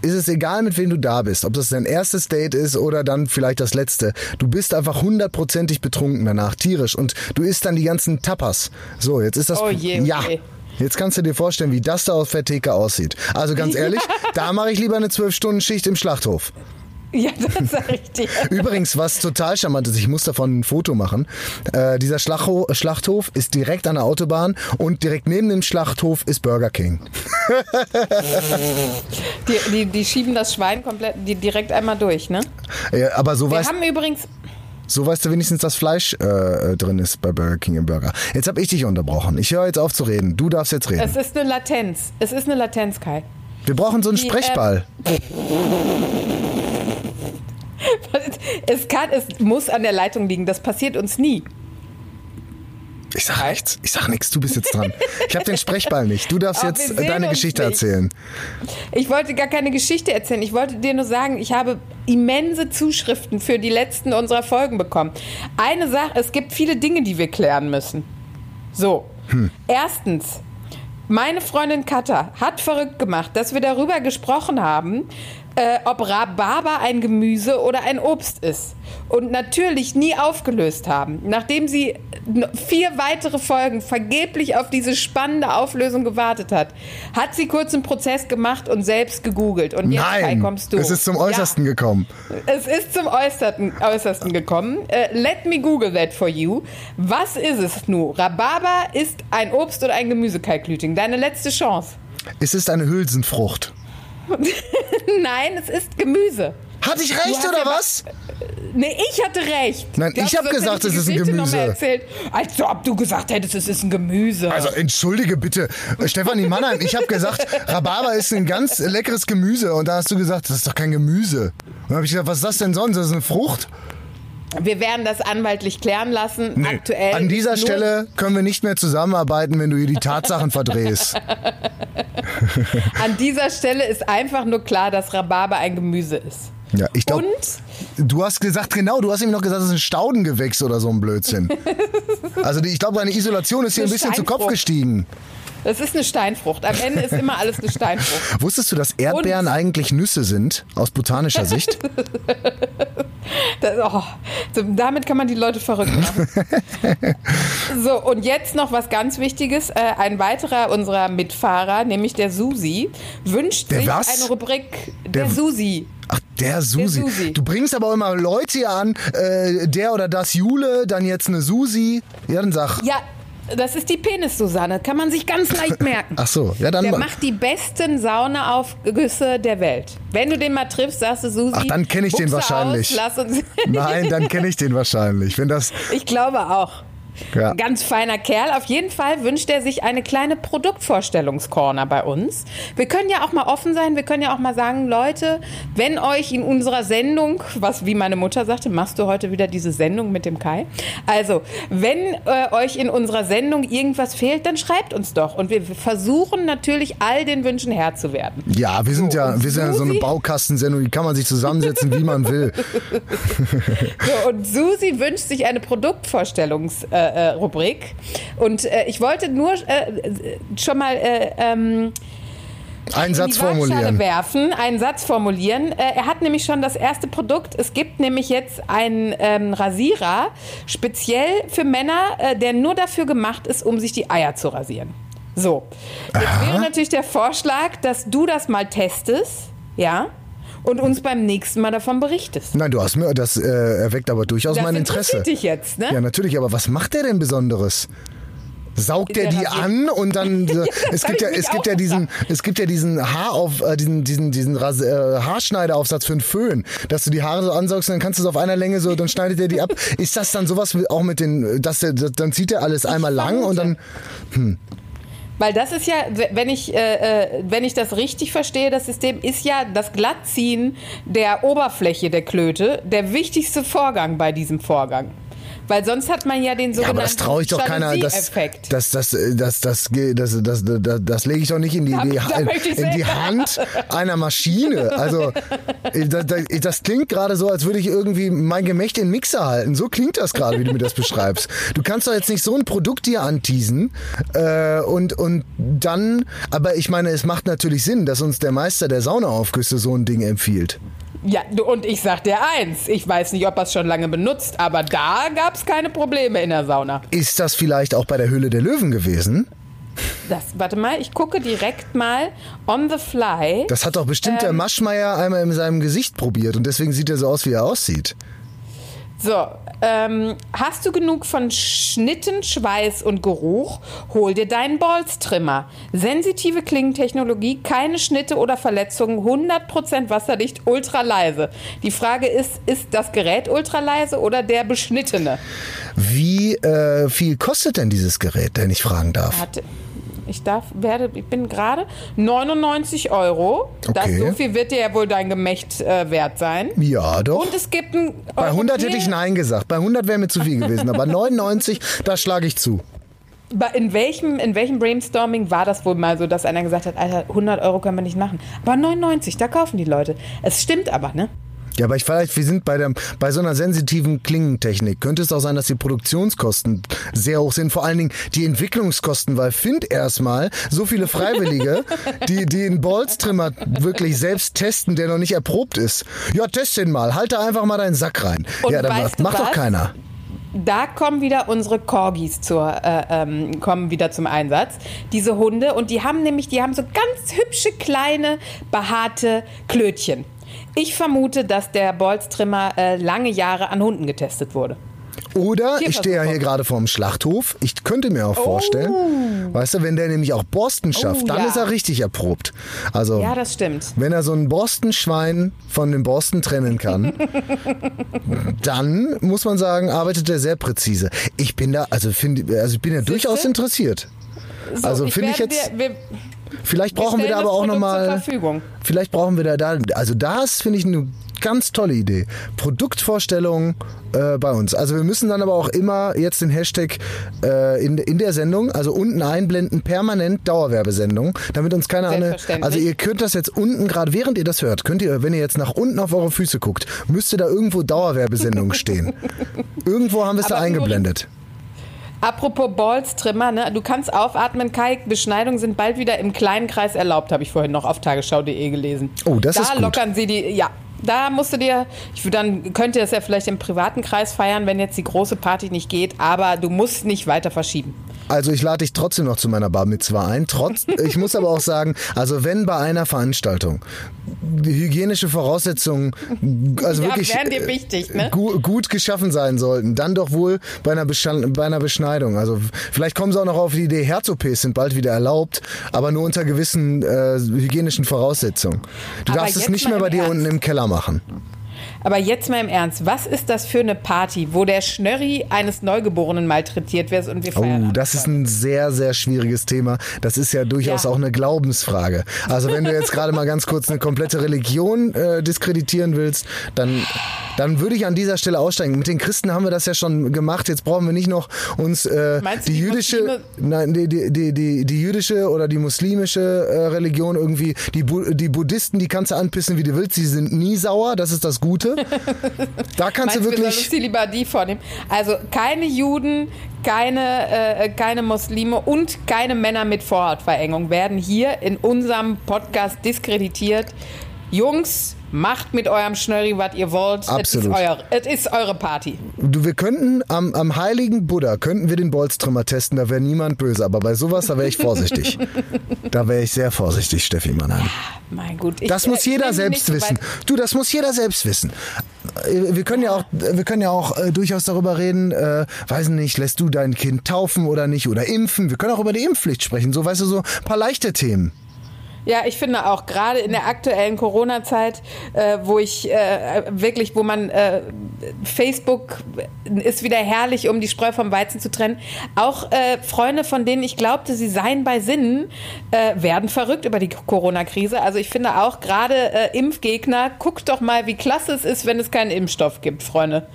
ist es egal, mit wem du da bist. Ob das dein erstes Date ist oder dann vielleicht das letzte. Du bist einfach hundertprozentig betrunken danach, tierisch. Und du isst dann die ganzen Tapas. So, jetzt ist das... Oh je, ja. je. Jetzt kannst du dir vorstellen, wie das da auf der Theke aussieht. Also ganz ehrlich, da mache ich lieber eine 12-Stunden-Schicht im Schlachthof. Ja, das sag ich dir. Übrigens, was total charmant ist, ich muss davon ein Foto machen. Äh, dieser Schlachtho Schlachthof ist direkt an der Autobahn und direkt neben dem Schlachthof ist Burger King. Die, die, die schieben das Schwein komplett die direkt einmal durch, ne? Äh, aber so Wir weißt, haben übrigens. so weißt du wenigstens, dass Fleisch äh, drin ist bei Burger King im Burger. Jetzt habe ich dich unterbrochen. Ich höre jetzt auf zu reden. Du darfst jetzt reden. Es ist eine Latenz. Es ist eine Latenz, Kai. Wir brauchen so einen die, Sprechball. Es, kann, es muss an der Leitung liegen. Das passiert uns nie. Ich sag nichts. Ich sag nichts. Du bist jetzt dran. Ich habe den Sprechball nicht. Du darfst Oh, jetzt deine Geschichte nicht. erzählen. Ich wollte gar keine Geschichte erzählen. Ich wollte dir nur sagen, ich habe immense Zuschriften für die letzten unserer Folgen bekommen. Eine Sache, es gibt viele Dinge, die wir klären müssen. So. Erstens, meine Freundin Katha hat verrückt gemacht, dass wir darüber gesprochen haben, äh, ob Rhabarber ein Gemüse oder ein Obst ist. Und natürlich nie aufgelöst haben. Nachdem sie n- vier weitere Folgen vergeblich auf diese spannende Auflösung gewartet hat, hat sie kurz einen Prozess gemacht und selbst gegoogelt. Und jetzt Nein, kommst du. es ist zum Äußersten gekommen. Ja, es ist zum Äußersten, Äußersten gekommen. Äh, let me google that for you. Was ist es nun? Rhabarber ist ein Obst oder ein Gemüse, Kai Klüting? Deine letzte Chance. Es ist eine Hülsenfrucht. Nein, es ist Gemüse. Hatte ich recht oder was? Nee, ich hatte recht. Nein, ich du, hab sonst gesagt, es ist ein Gemüse. Erzählt, als ob du gesagt hättest, es ist ein Gemüse. Also entschuldige bitte, Äh, Stefanie Mannheim, ich habe gesagt, Rhabarber ist ein ganz leckeres Gemüse und da hast du gesagt, das ist doch kein Gemüse. Und dann habe ich gesagt, was ist das denn sonst? Das ist eine Frucht? Wir werden das anwaltlich klären lassen. Aktuell. An dieser Stelle können wir nicht mehr zusammenarbeiten, wenn du hier die Tatsachen verdrehst. An dieser Stelle ist einfach nur klar, dass Rhabarber ein Gemüse ist. Ja, ich glaube, Und du hast gesagt, genau, du hast ihm noch gesagt, das ist ein Staudengewächs oder so ein Blödsinn. Also die, ich glaube, deine Isolation ist hier ein bisschen zu Kopf gestiegen. es ist eine Steinfrucht. Am Ende ist immer alles eine Steinfrucht. Wusstest du, dass Erdbeeren Und- eigentlich Nüsse sind, aus botanischer Sicht? Das, oh, so, damit kann man die Leute verrückt machen. so, und jetzt noch was ganz Wichtiges. Äh, ein weiterer unserer Mitfahrer, nämlich der Susi, wünscht Der sich was? eine Rubrik Der, Der- Susi. Ach, der Susi. Susi. Du bringst aber auch immer Leute hier an, äh, der oder das Jule, dann jetzt eine Susi. Ja, dann sag. Ja, das ist die Penis-Susanne. Kann man sich ganz leicht merken. Ach so, ja dann. Der macht die besten Saunaaufgüsse der Welt. Wenn du den mal triffst, sagst du Susi. Ach, dann kenn ich den Buchse wahrscheinlich. Aus, lass uns Nein, dann kenne ich den wahrscheinlich. Wenn das, ich glaube auch. Ja. Ganz feiner Kerl. Auf jeden Fall wünscht er sich eine kleine Produktvorstellungscorner bei uns. Wir können ja auch mal offen sein. Wir können ja auch mal sagen, Leute, wenn euch in unserer Sendung, was wie meine Mutter sagte, machst du heute wieder diese Sendung mit dem Kai? Also, wenn äh, euch in unserer Sendung irgendwas fehlt, dann schreibt uns doch. Und wir versuchen natürlich all den Wünschen Herr zu werden. Ja, wir sind So, ja, wir sind ja so eine? Baukastensendung, die kann man sich zusammensetzen, wie man will. So, und Susi wünscht sich eine Produktvorstellungsrubrik. Äh, äh, Rubrik. und äh, ich wollte nur äh, schon mal äh, ähm, Einen in Satz formulieren. werfen, einen Satz formulieren. Äh, er hat nämlich schon das erste Produkt. Es gibt nämlich jetzt einen ähm, Rasierer, speziell für Männer, der nur dafür gemacht ist, um sich die Eier zu rasieren. So, jetzt wäre natürlich der Vorschlag, dass du das mal testest, ja, und uns beim nächsten Mal davon berichtest. Nein, du hast mir, das äh, erweckt aber durchaus Das mein Interesse. interessiert dich jetzt, ne? Ja, natürlich, aber was macht der denn Besonderes? Saugt er Der die an und dann äh, es gibt ja es gibt ja diesen es gibt ja diesen Haarauf äh, diesen diesen diesen Ras äh, Haarschneideraufsatz für einen Föhn, dass du die Haare so ansaugst und dann kannst du es auf einer Länge so dann schneidet er die ab. Ist das dann sowas auch mit den dass der, dann zieht er alles einmal lang und dann Weil das ist ja, wenn ich, äh, äh, wenn ich das richtig verstehe, das System ist ja das Glattziehen der Oberfläche der Klöte der wichtigste Vorgang bei diesem Vorgang. Weil sonst hat man ja den Ja, sogenannten aber das traue ich doch keiner. Das, das, das, das, das, das, das, das, das, das lege ich doch nicht in die, die, in die. Hand einer Maschine. Also das, das, das klingt gerade so, als würde ich irgendwie mein Gemächt in den Mixer halten. So klingt das gerade, wie du mir das beschreibst. Du kannst doch jetzt nicht so ein Produkt dir anteasen äh, und, und dann, aber ich meine, es macht natürlich Sinn, dass uns der Meister der Saunaaufgüsse so ein Ding empfiehlt. Ja, du- und ich sag dir eins, ich weiß nicht, ob er es schon lange benutzt, aber da gab es keine Probleme in der Sauna. Ist das vielleicht auch bei der Höhle der Löwen gewesen? Das, warte mal, ich gucke direkt mal on the fly. Das hat doch bestimmt Ähm. der Maschmeier einmal in seinem Gesicht probiert und deswegen sieht er so aus, wie er aussieht. So, ähm, hast du genug von Schnitten, Schweiß und Geruch? Hol dir deinen Bolztrimmer. Sensitive Klingentechnologie, keine Schnitte oder Verletzungen, 100% wasserdicht, ultra leise. Die Frage ist, ist das Gerät ultra leise oder der beschnittene? Wie äh, viel kostet denn dieses Gerät, wenn ich fragen darf? Hat, ich darf, werde, ich bin gerade 99 Euro. Das, Okay. so viel wird dir ja wohl dein Gemächt äh, wert sein. Ja, doch. Und es gibt ein Bei 100 hätte ich Nein gesagt. Bei 100 wäre mir zu viel gewesen. Aber 99, da schlage ich zu. In welchem, in welchem Brainstorming war das wohl mal so, dass einer gesagt hat, Alter, 100 Euro können wir nicht machen. Aber 99, da kaufen die Leute. Es stimmt aber, ne? Ja, aber ich vielleicht, wir sind bei, der, bei so einer sensitiven Klingentechnik. Könnte es auch sein, dass die Produktionskosten sehr hoch sind. Vor allen Dingen die Entwicklungskosten, weil find erstmal so viele Freiwillige, die, die einen Bolztrimmer wirklich selbst testen, der noch nicht erprobt ist. Ja, test den mal. Halte einfach mal deinen Sack rein. Und ja, dann macht, macht doch keiner. Da kommen wieder unsere Corgis zur, äh, ähm, kommen wieder zum Einsatz. Diese Hunde. Und die haben nämlich, die haben so ganz hübsche, kleine, behaarte Klötchen. Ich vermute, dass der Bolztrimmer äh, lange Jahre an Hunden getestet wurde. Oder ich stehe ja hier gerade vorm Schlachthof. Ich könnte mir auch vorstellen, weißt du, wenn der nämlich auch Borsten schafft, Oh, dann ja. ist er richtig erprobt. Also Ja, das stimmt. wenn er so ein Borstenschwein von dem Borsten trennen kann, dann muss man sagen, arbeitet er sehr präzise. Ich bin da, also finde, also ich bin ja durchaus interessiert. So, Also finde ich jetzt- dir- wir, Vielleicht brauchen wir, da aber auch noch Produkt zur mal, Verfügung. vielleicht brauchen wir da, da also das finde ich eine ganz tolle Idee. Produktvorstellung äh, bei uns. Also wir müssen dann aber auch immer jetzt den Hashtag äh, in, in der Sendung, also unten einblenden, permanent Dauerwerbesendung, damit uns keiner eine, also ihr könnt das jetzt unten, gerade während ihr das hört, könnt ihr, wenn ihr jetzt nach unten auf eure Füße guckt, müsste da irgendwo Dauerwerbesendung stehen. irgendwo haben wir es da eingeblendet. Apropos Balls-Trimmer, ne? du kannst aufatmen, Kai, Beschneidungen sind bald wieder im kleinen Kreis erlaubt, habe ich vorhin noch auf tagesschau.de gelesen. Oh, das da ist gut. lockern sie die, ja, da musst du dir, ich, dann könnt ihr das ja vielleicht im privaten Kreis feiern, wenn jetzt die große Party nicht geht, aber du musst nicht weiter verschieben. Also ich lade dich trotzdem noch zu meiner Bar Mitzwa ein. Trotz, ich muss aber auch sagen, also wenn bei einer Veranstaltung die hygienische Voraussetzungen, also Ja, wirklich wichtig, ne? gu gut geschaffen sein sollten, dann doch wohl bei einer, Beschan- bei einer Beschneidung. Also vielleicht kommen sie auch noch auf die Idee, Herz-OPs sind bald wieder erlaubt, aber nur unter gewissen äh, hygienischen Voraussetzungen. Du Aber darfst es nicht mehr bei dir Ernst. unten im Keller machen machen. Aber jetzt mal im Ernst, was ist das für eine Party, wo der Schnörri eines Neugeborenen malträtiert wird und wir feiern? Oh, das ist ein sehr, sehr schwieriges Thema. Das ist ja durchaus Ja. auch eine Glaubensfrage. Also wenn du jetzt gerade mal ganz kurz eine komplette Religion äh, diskreditieren willst, dann, dann würde ich an dieser Stelle aussteigen. Mit den Christen haben wir das ja schon gemacht. Jetzt brauchen wir nicht noch uns äh, Meinst die, die jüdische, nein, die, die, die, die, die jüdische oder die muslimische äh, Religion irgendwie, die, Bu die Buddhisten, die kannst du anpissen, wie du willst. Die sind nie sauer. Das ist das Gute. Da kannst du du, wirklich. die lieber die vornehmen? Also keine Juden, keine, äh, keine Muslime und keine Männer mit Vorhautverengung werden hier in unserem Podcast diskreditiert. Jungs, macht mit eurem Schnörri, was ihr wollt. Absolut. Es ist, ist eure Party. Du, wir könnten am, am heiligen Buddha könnten wir den Bolztrimmer testen, da wäre niemand böse. Aber bei sowas, da wäre ich vorsichtig. da wäre ich sehr vorsichtig, Steffi Mannheim. Mein Gut. Ich, Das muss jeder selbst so wissen. Du, das muss jeder selbst wissen. Äh, Wir können ja auch, wir können ja auch äh, durchaus darüber reden, äh, weiß nicht, lässt du dein Kind taufen oder nicht oder impfen. Wir können auch über die Impfpflicht sprechen. So, weißt du, so ein paar leichte Themen. Ja, ich finde auch gerade in der aktuellen Corona-Zeit, äh, wo ich äh, wirklich, wo man äh, Facebook ist wieder herrlich, um die Spreu vom Weizen zu trennen. Auch äh, Freunde, von denen ich glaubte, sie seien bei Sinnen, äh, werden verrückt über die Corona-Krise. Also ich finde auch gerade äh, Impfgegner, guckt doch mal, wie klasse es ist, wenn es keinen Impfstoff gibt, Freunde.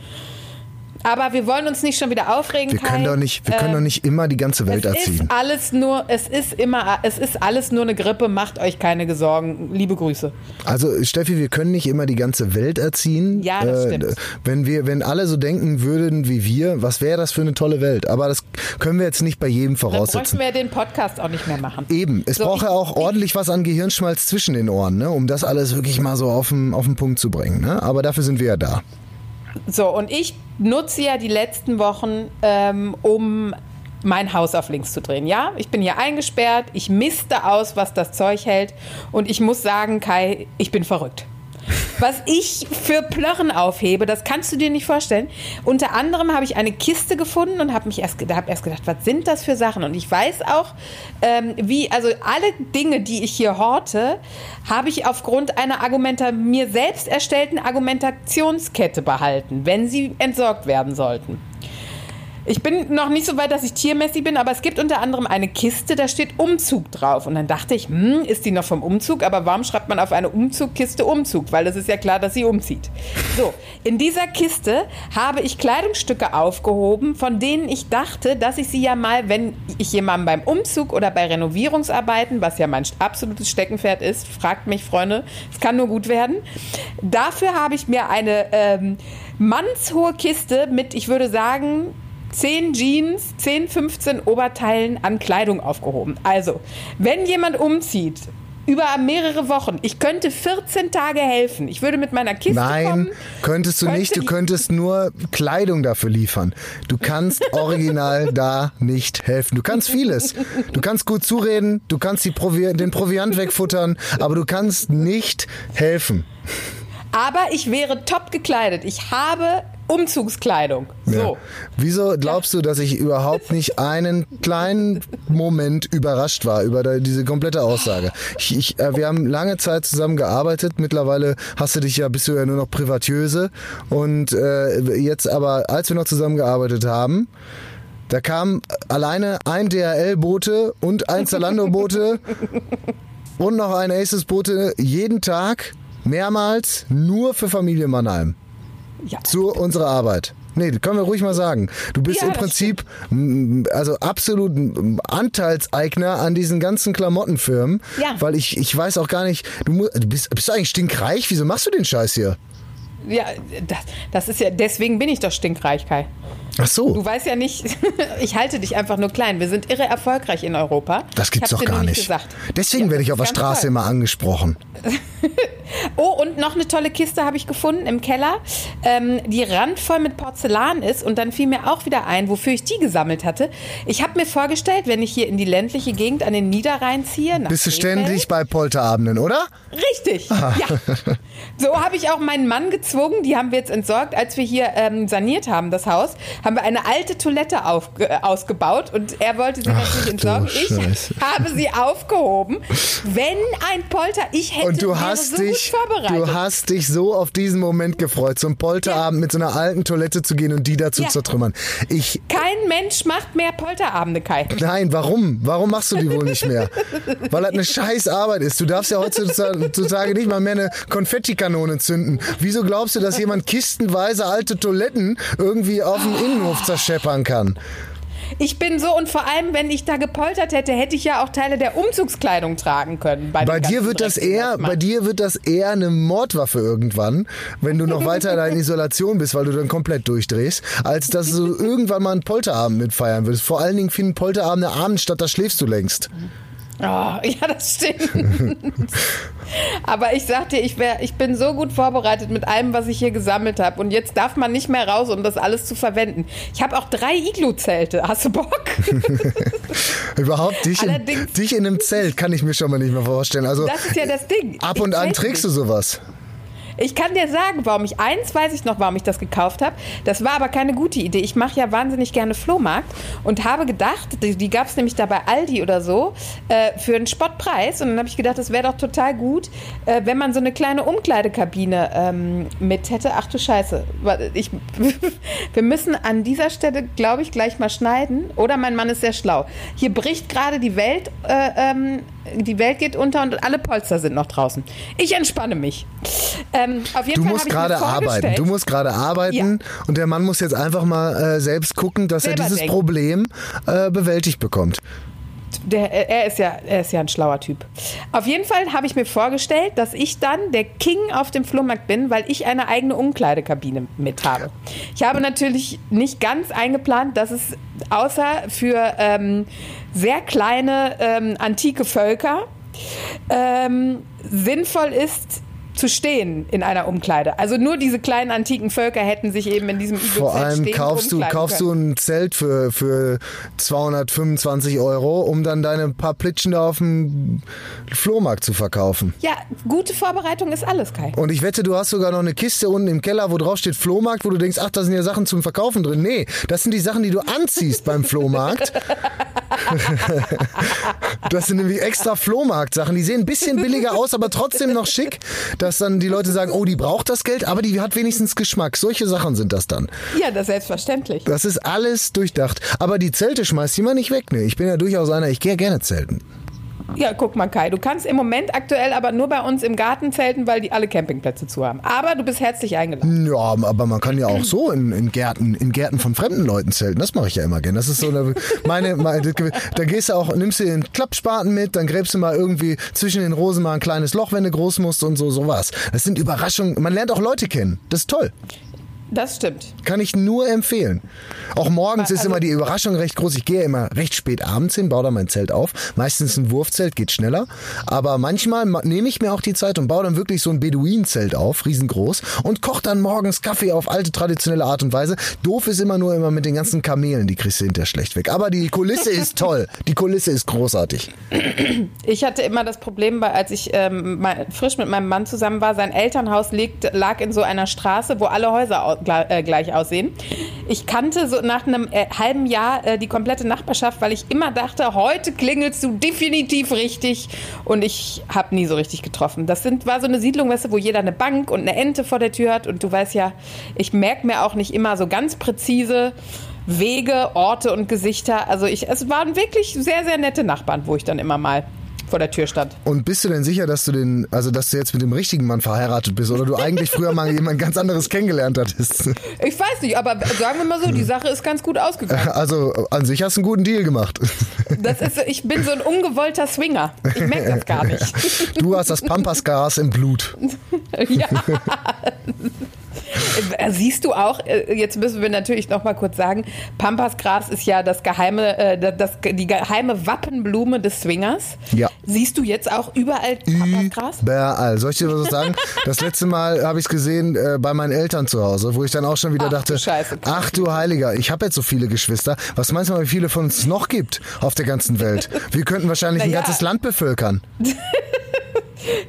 Aber wir wollen uns nicht schon wieder aufregen. Wir können Kai. doch nicht, wir können Äh, doch nicht immer die ganze Welt es erziehen. ist alles nur, es ist immer, es ist alles nur eine Grippe. Macht euch keine Sorgen. Liebe Grüße. Also Steffi, wir können nicht immer die ganze Welt erziehen. Ja, das stimmt. Wenn wir, wenn alle so denken würden wie wir, was wäre das für eine tolle Welt? Aber das können wir jetzt nicht bei jedem Dann bräuchten voraussetzen. wir den Podcast auch nicht mehr machen. Eben, es So, braucht ja auch ordentlich was an Gehirnschmalz zwischen den Ohren, ne? um das alles wirklich mal so auf den, auf den Punkt zu bringen. Ne? Aber dafür sind wir ja da. So, und ich nutze ja die letzten Wochen, ähm, um mein Haus auf links zu drehen. Ja, ich bin hier eingesperrt, ich misste aus, was das Zeug hält. Und ich muss sagen, Kai, ich bin verrückt. Was ich für Plörren aufhebe, das kannst du dir nicht vorstellen. Unter anderem habe ich eine Kiste gefunden und habe mich erst, hab erst gedacht, was sind das für Sachen? Und ich weiß auch, ähm, wie, also alle Dinge, die ich hier horte, habe ich aufgrund einer Argumenta mir selbst erstellten Argumentationskette behalten, wenn sie entsorgt werden sollten. Ich bin noch nicht so weit, dass ich tiermäßig bin, aber es gibt unter anderem eine Kiste, da steht Umzug drauf. Und dann dachte ich, hm, ist die noch vom Umzug? Aber warum schreibt man auf eine Umzugkiste Umzug? Weil es ist ja klar, dass sie umzieht. So, in dieser Kiste habe ich Kleidungsstücke aufgehoben, von denen ich dachte, dass ich sie ja mal, wenn ich jemandem beim Umzug oder bei Renovierungsarbeiten, was ja mein absolutes Steckenpferd ist, fragt mich, Freunde, es kann nur gut werden. Dafür habe ich mir eine ähm, mannshohe Kiste mit, ich würde sagen, 10 Jeans, 10, 15 Oberteilen an Kleidung aufgehoben. Also, wenn jemand umzieht, über mehrere Wochen, ich könnte 14 Tage helfen. Ich würde mit meiner Kiste Nein, kommen. könntest du könnte nicht. Du könntest nur Kleidung dafür liefern. Du kannst original da nicht helfen. Du kannst vieles. Du kannst gut zureden, du kannst Provi den Proviant wegfuttern, aber du kannst nicht helfen. Aber ich wäre top gekleidet. Ich habe Umzugskleidung. So. Ja. Wieso glaubst du, dass ich überhaupt nicht einen kleinen Moment überrascht war über diese komplette Aussage? Ich, ich, äh, wir haben lange Zeit zusammen gearbeitet. Mittlerweile hast du dich ja, bist du ja nur noch Privatiöse. Und äh, jetzt aber, als wir noch zusammen gearbeitet haben, da kam alleine ein DHL-Bote und ein Zalando-Bote und noch ein Aces-Bote jeden Tag, mehrmals, nur für Familie Mannheim Ja. zu unserer Arbeit. Nee, können wir ruhig mal sagen. Du bist Ja, im Prinzip also absolut Anteilseigner an diesen ganzen Klamottenfirmen, Ja. weil ich ich weiß auch gar nicht, du bist bist du eigentlich stinkreich? Wieso machst du den Scheiß hier? Ja, das, das ist ja, deswegen bin ich doch stinkreich, Kai. Ach so. Du weißt ja nicht, ich halte dich einfach nur klein. Wir sind irre erfolgreich in Europa. das gibt's doch gar nicht. Gesagt. Deswegen Ja, werde ich auf der Straße toll. immer angesprochen. Oh, und noch eine tolle Kiste habe ich gefunden im Keller, ähm, die randvoll mit Porzellan ist. Und dann fiel mir auch wieder ein, wofür ich die gesammelt hatte. Ich habe mir vorgestellt, wenn ich hier in die ländliche Gegend an den Niederrhein ziehe, Bist du ständig bei Polterabenden, oder? Richtig, ja. So habe ich auch meinen Mann gezwungen, die haben wir jetzt entsorgt, als wir hier ähm, saniert haben, das Haus, haben wir eine alte Toilette auf, äh, ausgebaut und er wollte sie natürlich entsorgen. Ich Scheiße. habe sie aufgehoben. Wenn ein Polter, ich hätte Und du hast so dich, gut vorbereitet. du hast dich so auf diesen Moment gefreut, zum Polterabend mit so einer alten Toilette zu gehen und die dazu Ja. zertrümmern. Ich, Kein Mensch macht mehr Polterabende, Kai. nein, warum? Warum machst du die wohl nicht mehr? Weil das eine scheiß Arbeit ist. Du darfst ja heutzutage nicht mal mehr eine Konfettikanone zünden. Wieso glaubst du, dass jemand kistenweise alte Toiletten irgendwie auf dem Innenhof zerscheppern kann? Ich bin so und vor allem, wenn ich da gepoltert hätte, hätte ich ja auch Teile der Umzugskleidung tragen können. Bei, Bei dir wird das eher, bei dir wird das eher eine Mordwaffe irgendwann, wenn du noch weiter in Isolation bist, weil du dann komplett durchdrehst, als dass du irgendwann mal einen Polterabend mitfeiern würdest. Vor allen Dingen finden Polterabende abends statt, da schläfst du längst. Oh, ja, das stimmt. Aber ich sag dir, ich, wär, ich bin so gut vorbereitet mit allem, was ich hier gesammelt habe. Und jetzt darf man nicht mehr raus, um das alles zu verwenden. Ich habe auch drei Iglu-Zelte. Hast du Bock? Überhaupt dich in, dich in einem Zelt kann ich mir schon mal nicht mehr vorstellen. Also Das ist ja das Ding. ab und an trägst du sowas. Ich kann dir sagen, warum ich eins weiß ich noch, warum ich das gekauft habe. Das war aber keine gute Idee. Ich mache ja wahnsinnig gerne Flohmarkt und habe gedacht, die, die gab es nämlich da bei Aldi oder so äh, für einen Spottpreis. Und dann habe ich gedacht, das wäre doch total gut, äh, wenn man so eine kleine Umkleidekabine ähm, mit hätte. Ach du Scheiße. Ich, wir müssen an dieser Stelle, glaube ich, gleich mal schneiden. Oder mein Mann ist sehr schlau. Hier bricht gerade die Welt, äh, ähm, die Welt geht unter und alle Polster sind noch draußen. Ich entspanne mich. Ähm, auf jeden Du Fall musst gerade arbeiten. Du musst gerade arbeiten und der Mann muss jetzt einfach mal äh, selbst gucken, dass Selber er dieses denken. Problem äh, bewältigt bekommt. Der, er, ist ja, er ist ja ein schlauer Typ. Auf jeden Fall habe ich mir vorgestellt, dass ich dann der King auf dem Flohmarkt bin, weil ich eine eigene Umkleidekabine mit habe. Ich habe natürlich nicht ganz eingeplant, dass es außer für ähm, sehr kleine ähm, antike Völker ähm, sinnvoll ist, zu stehen in einer Umkleide. Also nur diese kleinen antiken Völker hätten sich eben in diesem Vor Iglu-Zelt allem kaufst du, kaufst können. du ein Zelt für, für 225 Euro, um dann deine paar Plitschen da auf dem Flohmarkt zu verkaufen. Ja, gute Vorbereitung ist alles, Kai. Und ich wette, du hast sogar noch eine Kiste unten im Keller, wo drauf steht Flohmarkt, wo du denkst, ach, da sind ja Sachen zum Verkaufen drin. Nee, das sind die Sachen, die du anziehst beim Flohmarkt. Das sind nämlich extra Flohmarkt-Sachen. Die sehen ein bisschen billiger aus, aber trotzdem noch schick, dass dann die Leute sagen, oh, die braucht das Geld, aber die hat wenigstens Geschmack. Solche Sachen sind das dann. Ja, das ist selbstverständlich. Das ist alles durchdacht. Aber die Zelte schmeißt jemand nicht weg. Ne? Ich bin ja durchaus einer, ich gehe gerne zelten. Ja, guck mal, Kai, du kannst im Moment aktuell aber nur bei uns im Garten zelten, weil die alle Campingplätze zu haben. Aber du bist herzlich eingeladen. Ja, aber man kann ja auch so in, in Gärten, in Gärten von fremden Leuten zelten. Das mache ich ja immer gern. Das ist so eine, meine, meine da gehst du auch, nimmst du den Klappspaten mit, dann gräbst du mal irgendwie zwischen den Rosen mal ein kleines Loch, wenn du groß musst und so, sowas. Das sind Überraschungen. Man lernt auch Leute kennen. Das ist toll. Das stimmt. Kann ich nur empfehlen. Auch morgens ist Also- immer die Überraschung recht groß. Ich gehe immer recht spät abends hin, baue da mein Zelt auf. Meistens ein Wurfzelt, geht schneller. Aber manchmal ma- nehme ich mir auch die Zeit und baue dann wirklich so ein Beduinenzelt auf, riesengroß, und koche dann morgens Kaffee auf alte traditionelle Art und Weise. Doof ist immer nur immer mit den ganzen Kamelen, die kriegst du hinterher schlecht weg. Aber die Kulisse ist toll. Die Kulisse ist großartig. Ich hatte immer das Problem, weil als ich ähm, frisch mit meinem Mann zusammen war, sein Elternhaus liegt, lag in so einer Straße, wo alle Häuser au gle- äh, gleich aussehen. Ich kannte so nach einem äh, halben Jahr äh, die komplette Nachbarschaft, weil ich immer dachte, heute klingelst du definitiv richtig. Und ich habe nie so richtig getroffen. Das sind, war so eine Siedlung, weißt du, wo jeder eine Bank und eine Ente vor der Tür hat. Und du weißt ja, ich merke mir auch nicht immer so ganz präzise Wege, Orte und Gesichter. Also ich, es waren wirklich sehr, sehr nette Nachbarn, wo ich dann immer mal vor der Tür stand. Und bist du denn sicher, dass du den, also dass du jetzt mit dem richtigen Mann verheiratet bist oder du eigentlich früher mal jemand ganz anderes kennengelernt hattest? Ich weiß nicht, aber sagen wir mal so, die Sache ist ganz gut ausgegangen. Also an sich hast du einen guten Deal gemacht. Das ist, ich bin so ein ungewollter Swinger. Ich merke das gar nicht. Du hast das Pampasgas im Blut. Ja. Äh, Siehst du auch, äh, jetzt müssen wir natürlich noch mal kurz sagen, Pampasgras ist ja das geheime, äh, das, die geheime Wappenblume des Swingers. Ja. Siehst du jetzt auch überall Pampasgras? Überall. Soll ich dir was sagen? Das letzte Mal habe ich es gesehen äh, bei meinen Eltern zu Hause, wo ich dann auch schon wieder Ach du dachte, Scheiße, krass. ach du Heiliger, ich habe jetzt so viele Geschwister. Was meinst du mal, wie viele von uns es noch gibt auf der ganzen Welt? Wir könnten wahrscheinlich ein Na ja. ganzes Land bevölkern.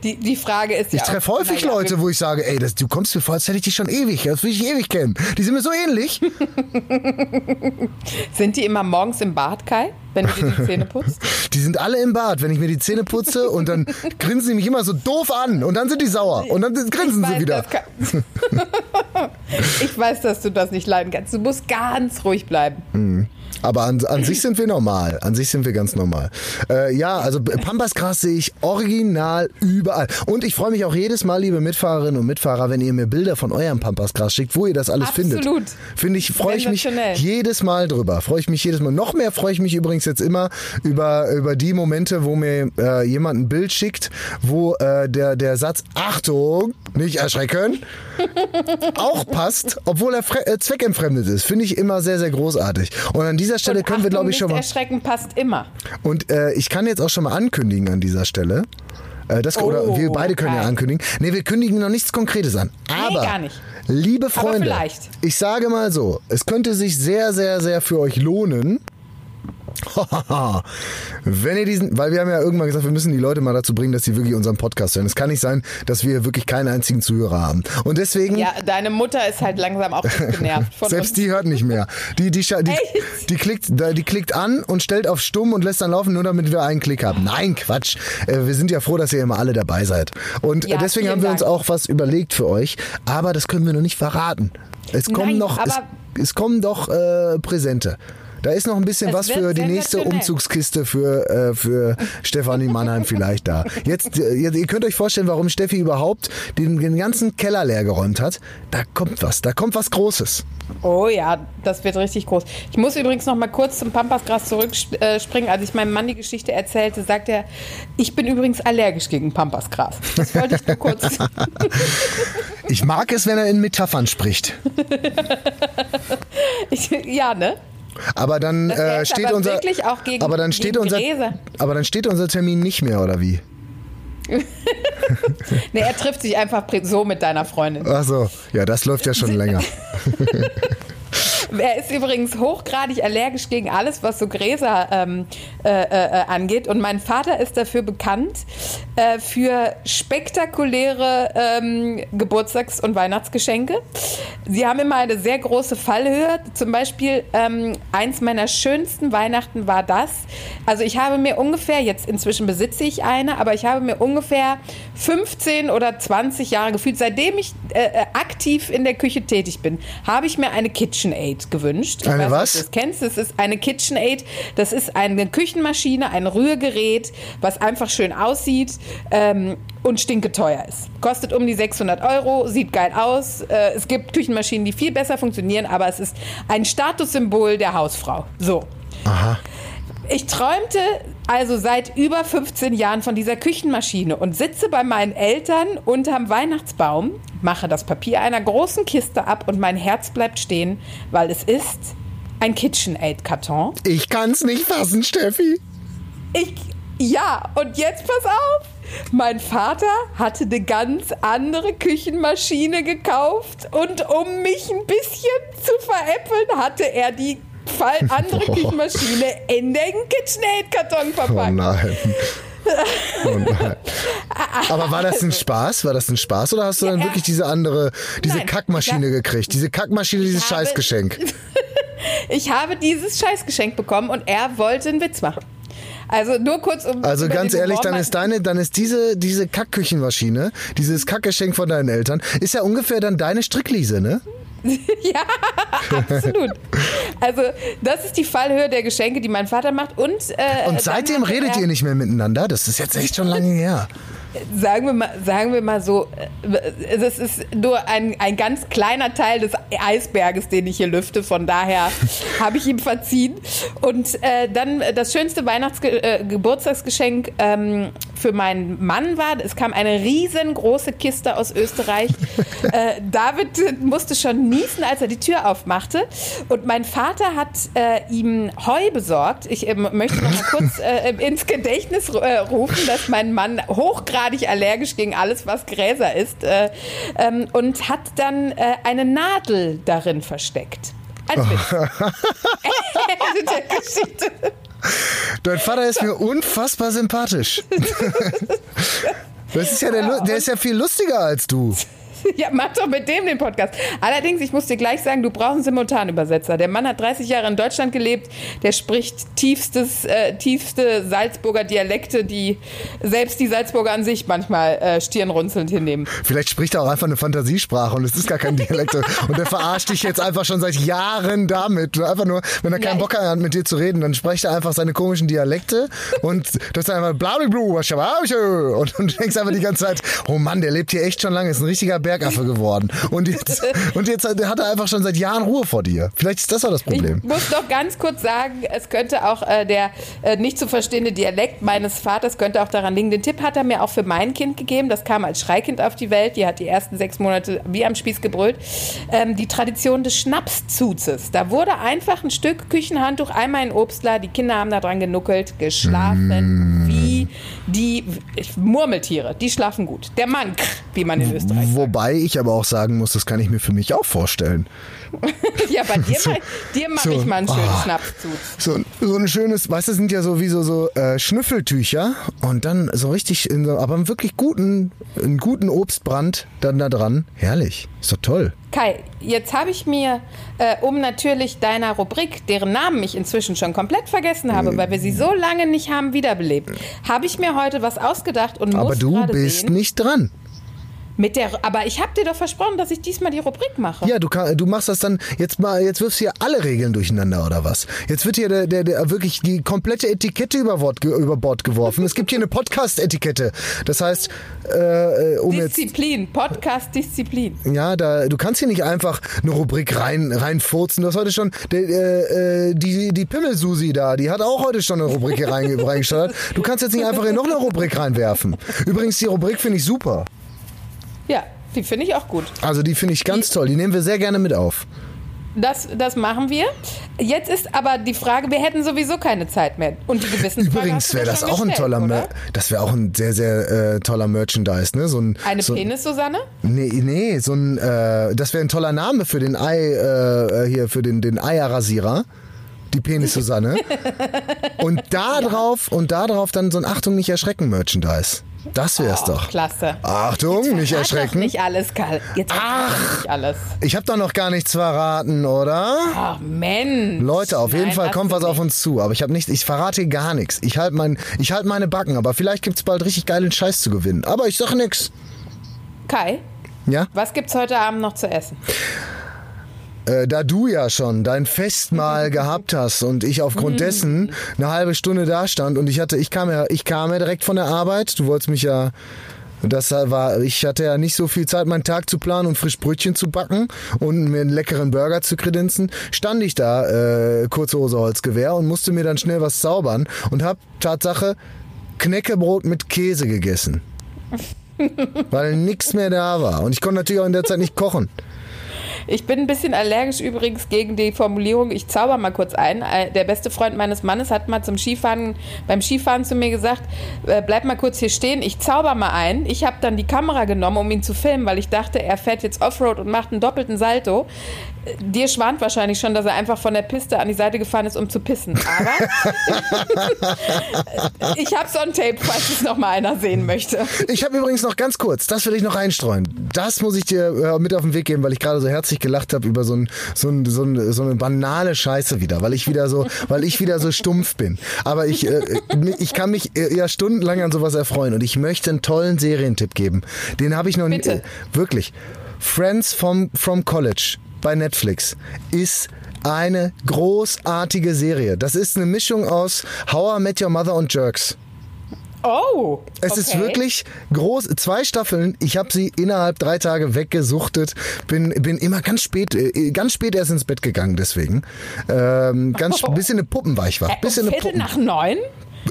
die, die Frage ist Ich ja. treffe häufig naja, Leute, wo ich sage, ey, das, du kommst mir vor, als hätte ich dich schon ewig, als würde ich dich ewig kennen. Die sind mir so ähnlich. Sind die immer morgens im Bad, Kai, wenn du dir die Zähne putzt? Die sind alle im Bad, wenn ich mir die Zähne putze und dann grinsen die mich immer so doof an und dann sind die sauer und dann grinsen Ich sie weiß, wieder. ich weiß, dass du das nicht leiden kannst. Du musst ganz ruhig bleiben. Aber an, an sich sind wir normal. An sich sind wir ganz normal. Äh, ja, also Pampasgras sehe ich original überall. Und ich freue mich auch jedes Mal, liebe Mitfahrerinnen und Mitfahrer, wenn ihr mir Bilder von eurem Pampasgras schickt, wo ihr das alles findet. Absolut. Finde ich, freue ich mich jedes Mal drüber. Freue ich mich jedes Mal. Noch mehr freue ich mich übrigens jetzt immer über, über die Momente, wo mir äh, jemand ein Bild schickt, wo äh, der, der Satz Achtung, nicht erschrecken, auch passt, obwohl er äh, zweckentfremdet ist. Finde ich immer sehr, sehr großartig. Und an dieser Stelle Und können wir, glaube ich, schon mal. erschrecken passt immer. Und äh, ich kann jetzt auch schon mal ankündigen an dieser Stelle. Äh, das, oder Oh, wir beide können ja okay. ankündigen. Nee, wir kündigen noch nichts Konkretes an. Aber, gar nicht. liebe Freunde, ich sage mal so, es könnte sich sehr, sehr, sehr für euch lohnen, wenn ihr diesen, weil wir haben ja irgendwann gesagt, wir müssen die Leute mal dazu bringen, dass sie wirklich unseren Podcast hören. Es kann nicht sein, dass wir wirklich keinen einzigen Zuhörer haben. Und deswegen, Ja, deine Mutter ist halt langsam auch genervt von selbst uns. die hört nicht mehr. Die, die, die, die, klickt, die klickt an und stellt auf stumm und lässt dann laufen, nur damit wir einen Klick haben. Nein, Quatsch. Äh, Wir sind ja froh, dass ihr immer alle dabei seid. Und Ja, deswegen haben wir uns Dank. auch was überlegt für euch. Aber das können wir noch nicht verraten. Es kommen Nein, noch, es, es kommen doch äh, Präsente. Da ist noch ein bisschen Es was für die nächste. Umzugskiste für, äh, für Stefanie Mannheim vielleicht da. Jetzt, äh, ihr, könnt euch vorstellen, warum Steffi überhaupt den, den ganzen Keller leer geräumt hat. Da kommt was, da kommt was Großes. Oh ja, das wird richtig groß. Ich muss übrigens noch mal kurz zum Pampasgras zurückspringen. Als ich meinem Mann die Geschichte erzählte, sagt er, ich bin übrigens allergisch gegen Pampasgras. Das wollte ich nur kurz. Ich mag es, wenn er in Metaphern spricht. Ich, ja, ne? Aber dann äh, steht aber unser aber dann steht unser aber dann steht unser Termin nicht mehr oder wie? Ne, er trifft sich einfach so mit deiner Freundin. Ach so, ja, das läuft ja schon länger. Er ist übrigens hochgradig allergisch gegen alles, was so Gräser ähm, äh, äh, angeht. Und mein Vater ist dafür bekannt, äh, für spektakuläre ähm, Geburtstags- und Weihnachtsgeschenke. Sie haben immer eine sehr große Fallhöhe. Zum Beispiel ähm, eins meiner schönsten Weihnachten war das. Also ich habe mir ungefähr, jetzt inzwischen besitze ich eine, aber ich habe mir ungefähr 15 oder 20 Jahre gefühlt, seitdem ich äh, äh, aktiv in der Küche tätig bin, habe ich mir eine KitchenAid gewünscht. Ich Eine weiß was? du das kennst. Das ist eine KitchenAid. Das ist eine Küchenmaschine, ein Rührgerät, was einfach schön aussieht ähm, und stinketeuer ist. Kostet um die 600 Euro, sieht geil aus. Äh, es gibt Küchenmaschinen, die viel besser funktionieren, aber es ist ein Statussymbol der Hausfrau. So. Aha. Ich träumte also seit über 15 Jahren von dieser Küchenmaschine und sitze bei meinen Eltern unterm Weihnachtsbaum, mache das Papier einer großen Kiste ab und mein Herz bleibt stehen, weil es ist ein KitchenAid-Karton. Ich kann's nicht fassen, Steffi. Ich, ja, und jetzt pass auf. Mein Vater hatte eine ganz andere Küchenmaschine gekauft und um mich ein bisschen zu veräppeln, hatte er die Fall andere Boah. Küchenmaschine in den KitchenAid-Karton Oh verpackt. nein. Oh nein. Aber war das ein Spaß? War das ein Spaß oder hast du dann Ja, wirklich diese andere, diese Nein, Kackmaschine ich gekriegt? Diese Kackmaschine, dieses habe- Scheißgeschenk. Ich habe dieses Scheißgeschenk bekommen und er wollte einen Witz machen. Also nur kurz um. Also ganz ehrlich, dann ist deine, dann ist diese, diese Kackküchenmaschine, dieses Kackgeschenk von deinen Eltern, ist ja ungefähr dann deine Strickliese, ne? Ja, absolut. Also, das ist die Fallhöhe der Geschenke, die mein Vater macht. Und, äh, Und seitdem redet er, ihr nicht mehr miteinander? Das ist jetzt echt schon lange her. Sagen wir mal, sagen wir mal so, äh, das ist nur ein, ein ganz kleiner Teil des Eisberges, den ich hier lüfte. Von daher habe ich ihm verziehen. Und äh, dann das schönste Weihnachtsgeburtstagsgeschenk ähm, für meinen Mann war, es kam eine riesengroße Kiste aus Österreich. äh, David musste schon niesen, als er die Tür aufmachte. Und mein Vater hat äh, ihm Heu besorgt. Ich äh, möchte noch mal kurz äh, ins Gedächtnis äh, rufen, dass mein Mann hochgradig allergisch gegen alles, was Gräser ist. Äh, ähm, und hat dann eine Nadel darin versteckt. Als Witz. Ende der Geschichte. Dein Vater ist mir unfassbar sympathisch. Das ist ja der, der ist ja viel lustiger als du. Ja, mach doch mit dem den Podcast. Allerdings, ich muss dir gleich sagen, du brauchst einen Simultanübersetzer. Der Mann hat 30 Jahre in Deutschland gelebt. Der spricht tiefstes, äh, tiefste Salzburger Dialekte, die selbst die Salzburger an sich manchmal äh, stirnrunzelnd hinnehmen. Vielleicht spricht er auch einfach eine Fantasiesprache und es ist gar kein Dialekt. und der verarscht dich jetzt einfach schon seit Jahren damit. Einfach nur, wenn er keinen Ja, Bock hat, mit dir zu reden, dann spricht er einfach seine komischen Dialekte und das ist einfach blablablu, was und, und du denkst einfach die ganze Zeit, oh Mann, der lebt hier echt schon lange, ist ein richtiger Bergaffe geworden. Und jetzt, und jetzt hat er einfach schon seit Jahren Ruhe vor dir. Vielleicht ist das auch das Problem. Ich muss noch ganz kurz sagen, es könnte auch äh, der äh, nicht zu verstehende Dialekt meines Vaters könnte auch daran liegen. Den Tipp hat er mir auch für mein Kind gegeben. Das kam als Schreikind auf die Welt. Die hat die ersten sechs Monate wie am Spieß gebrüllt. Ähm, die Tradition des Schnapszuzes. Da wurde einfach ein Stück Küchenhandtuch einmal in Obstler. Die Kinder haben da dran genuckelt, geschlafen wie die Murmeltiere. Die schlafen gut. Der Mann, wie man in Österreich sagt. Wobei ich aber auch sagen muss, das kann ich mir für mich auch vorstellen. Ja, bei dir, so, dir mache so, ich mal einen schönen oh. Schnapszuz. So, so ein schönes, weißt du, sind ja sowieso so äh, Schnüffeltücher und dann so richtig, in so, aber einen wirklich guten, einen guten Obstbrand dann da dran. Herrlich, ist doch toll. Kai, jetzt habe ich mir, äh, um natürlich deiner Rubrik, deren Namen ich inzwischen schon komplett vergessen habe, weil wir sie so lange nicht haben wiederbelebt, habe ich mir heute was ausgedacht und Aber muss du bist sehen, nicht dran. Mit der, aber ich habe dir doch versprochen, dass ich diesmal die Rubrik mache. Ja, du, kann, du machst das dann, jetzt mal, jetzt wirfst du hier alle Regeln durcheinander oder was? Jetzt wird hier der, der, der wirklich die komplette Etikette über Bord, ge- über Bord geworfen. Es gibt hier eine Podcast-Etikette. Das heißt, äh, um jetzt Disziplin, Podcast-Disziplin. Ja, da, du kannst hier nicht einfach eine Rubrik rein, reinfurzen. Du hast heute schon, der, äh, äh, die, die Pimmelsusi da, die hat auch heute schon eine Rubrik hier rein, reingesteuert. Du kannst jetzt nicht einfach hier noch eine Rubrik reinwerfen. Übrigens, die Rubrik finde ich super. Ja, die finde ich auch gut. Also die finde ich ganz toll. Die nehmen wir sehr gerne mit auf. Das, das machen wir. Jetzt ist aber die Frage, wir hätten sowieso keine Zeit mehr. Und die hast Übrigens wäre das auch ein toller? Mer das wäre auch ein sehr, sehr äh, toller Merchandise, ne? So ein, Eine so, Penis-Susanne? Nee, nee, so ein, äh, das wäre ein toller Name für den Ei, äh, hier, für den, den Eierrasierer. Die Penis Susanne. und da drauf, und da drauf dann so ein Achtung, nicht erschrecken Merchandise. Das wär's Oh, doch. Klasse. Achtung, nicht erschrecken. nicht alles, Karl. Jetzt doch nicht alles. Ich habe doch noch gar nichts verraten, oder? Ach, Mensch. Leute, auf jeden Nein, Fall hast kommt was auf nicht. uns zu. Aber ich habe nicht, ich verrate gar nichts. Ich halte mein, ich halt meine Backen, aber vielleicht gibt's bald richtig geilen Scheiß zu gewinnen. Aber ich sag nix. Kai, Ja? was gibt's heute Abend noch zu essen? Äh, da du ja schon dein Festmahl gehabt hast und ich aufgrund dessen eine halbe Stunde da stand und ich hatte, ich kam ja, ich kam ja direkt von der Arbeit. Du wolltest mich ja, das war, ich hatte ja nicht so viel Zeit, meinen Tag zu planen und frisch Brötchen zu backen und mir einen leckeren Burger zu kredenzen. Stand ich da, äh, kurze Hose Holzgewehr und musste mir dann schnell was zaubern und hab Tatsache Knäckebrot mit Käse gegessen. Weil nichts mehr da war. Und ich konnte natürlich auch in der Zeit nicht kochen. Ich bin ein bisschen allergisch übrigens gegen die Formulierung, ich zauber mal kurz ein. Äh, Der beste Freund meines Mannes hat mal zum Skifahren, beim Skifahren zu mir gesagt, äh, bleib mal kurz hier stehen, ich zauber mal ein. Ich habe dann die Kamera genommen, um ihn zu filmen, weil ich dachte, er fährt jetzt Offroad und macht einen doppelten Salto. Dir schwant wahrscheinlich schon, dass er einfach von der Piste an die Seite gefahren ist, um zu pissen. Aber ich habe on Tape, falls es noch mal einer sehen möchte. Ich habe übrigens noch ganz kurz, das will ich noch einstreuen. Das muss ich dir äh, mit auf den Weg geben, weil ich gerade so herzlich gelacht habe über so, ein, so, ein, so, ein, so eine banale Scheiße wieder, weil ich wieder so, weil ich wieder so stumpf bin. Aber ich, äh, ich kann mich äh, ja stundenlang an sowas erfreuen und ich möchte einen tollen Serientipp geben. Den habe ich noch nie, äh, wirklich. Friends from, from College bei Netflix ist eine großartige Serie. Das ist eine Mischung aus How I Met Your Mother und Jerks. Oh, Es ist okay. wirklich groß. Zwei Staffeln. Ich habe sie innerhalb drei Tage weggesuchtet. Bin, bin immer ganz spät, äh, ganz spät erst ins Bett gegangen. Deswegen ähm, ganz Oh. bis in eine Puppen war ich wach. Äh, Bis um in eine Puppen. nach neun?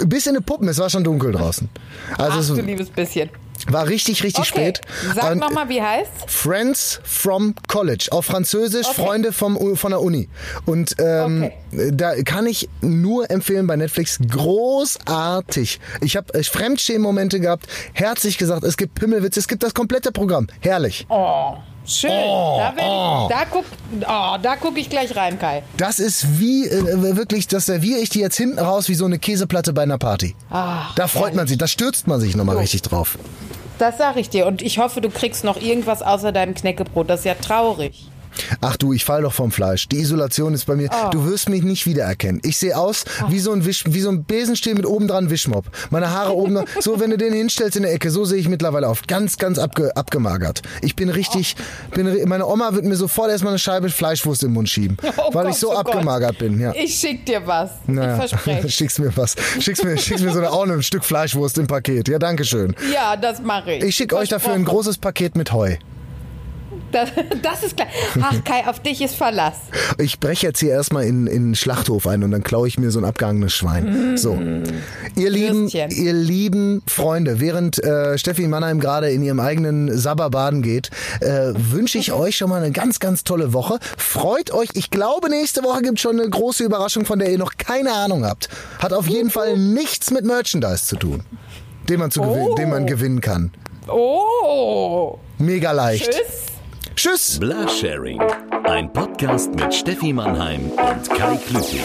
Bis in eine Puppen. Es war schon dunkel draußen. Also Ach du es liebes bisschen. War richtig, richtig Okay, spät. sag nochmal, wie heißt Friends from College. Auf Französisch Okay. Freunde vom, von der Uni. Und ähm, da kann ich nur empfehlen bei Netflix. Großartig. Ich habe äh, Fremdschämen-Momente gehabt. Herzlich gesagt, es gibt Pimmelwitz, es gibt das komplette Programm. Herrlich. Oh, schön. Oh, da, oh. ich, da, guck, oh, da guck ich gleich rein, Kai. Das ist wie, äh, wirklich, das serviere ich dir jetzt hinten raus wie so eine Käseplatte bei einer Party. Ah, da freut man sich, da stürzt man sich nochmal richtig drauf. Das sag ich dir. Und ich hoffe, du kriegst noch irgendwas außer deinem Knäckebrot. Das ist ja traurig. Ach du, ich fall doch vom Fleisch. Die Isolation ist bei mir. Oh. Du wirst mich nicht wiedererkennen. Ich sehe aus wie so ein Wisch, wie so ein Besenstiel mit oben dran Wischmopp. Meine Haare oben dran. So, wenn du den hinstellst in der Ecke, so sehe ich mittlerweile auf. Ganz, ganz abge, abgemagert. Ich bin richtig, bin, ri- meine Oma wird mir sofort erstmal eine Scheibe Fleischwurst im Mund schieben. Oh weil Gott, ich so oh Gott. abgemagert bin, ja. Ich schick dir was. Naja, Ich verspreche. schickst mir was. Schickst mir, schickst mir so eine, auch ein Stück Fleischwurst im Paket. Ja, danke schön. Ja, das mache ich. Ich schicke euch dafür ein großes Paket mit Heu. Das, das ist klar. Ach, Kai, auf dich ist Verlass. Ich breche jetzt hier erstmal in, in den Schlachthof ein und dann klaue ich mir so ein abgehangenes Schwein. So. Ihr lieben, ihr lieben Freunde, während äh, Steffi Mannheim gerade in ihrem eigenen Sabber baden geht, äh, wünsche ich euch schon mal eine ganz, ganz tolle Woche. Freut euch. Ich glaube, nächste Woche gibt schon eine große Überraschung, von der ihr noch keine Ahnung habt. Hat auf jeden Fall nichts mit Merchandise zu tun, den man, zu gewinnen, Oh. den man gewinnen kann. Oh. Mega leicht. Tschüss. Tschüss. Blasharing. Ein Podcast mit Steffi Mannheim und Kai Klüting.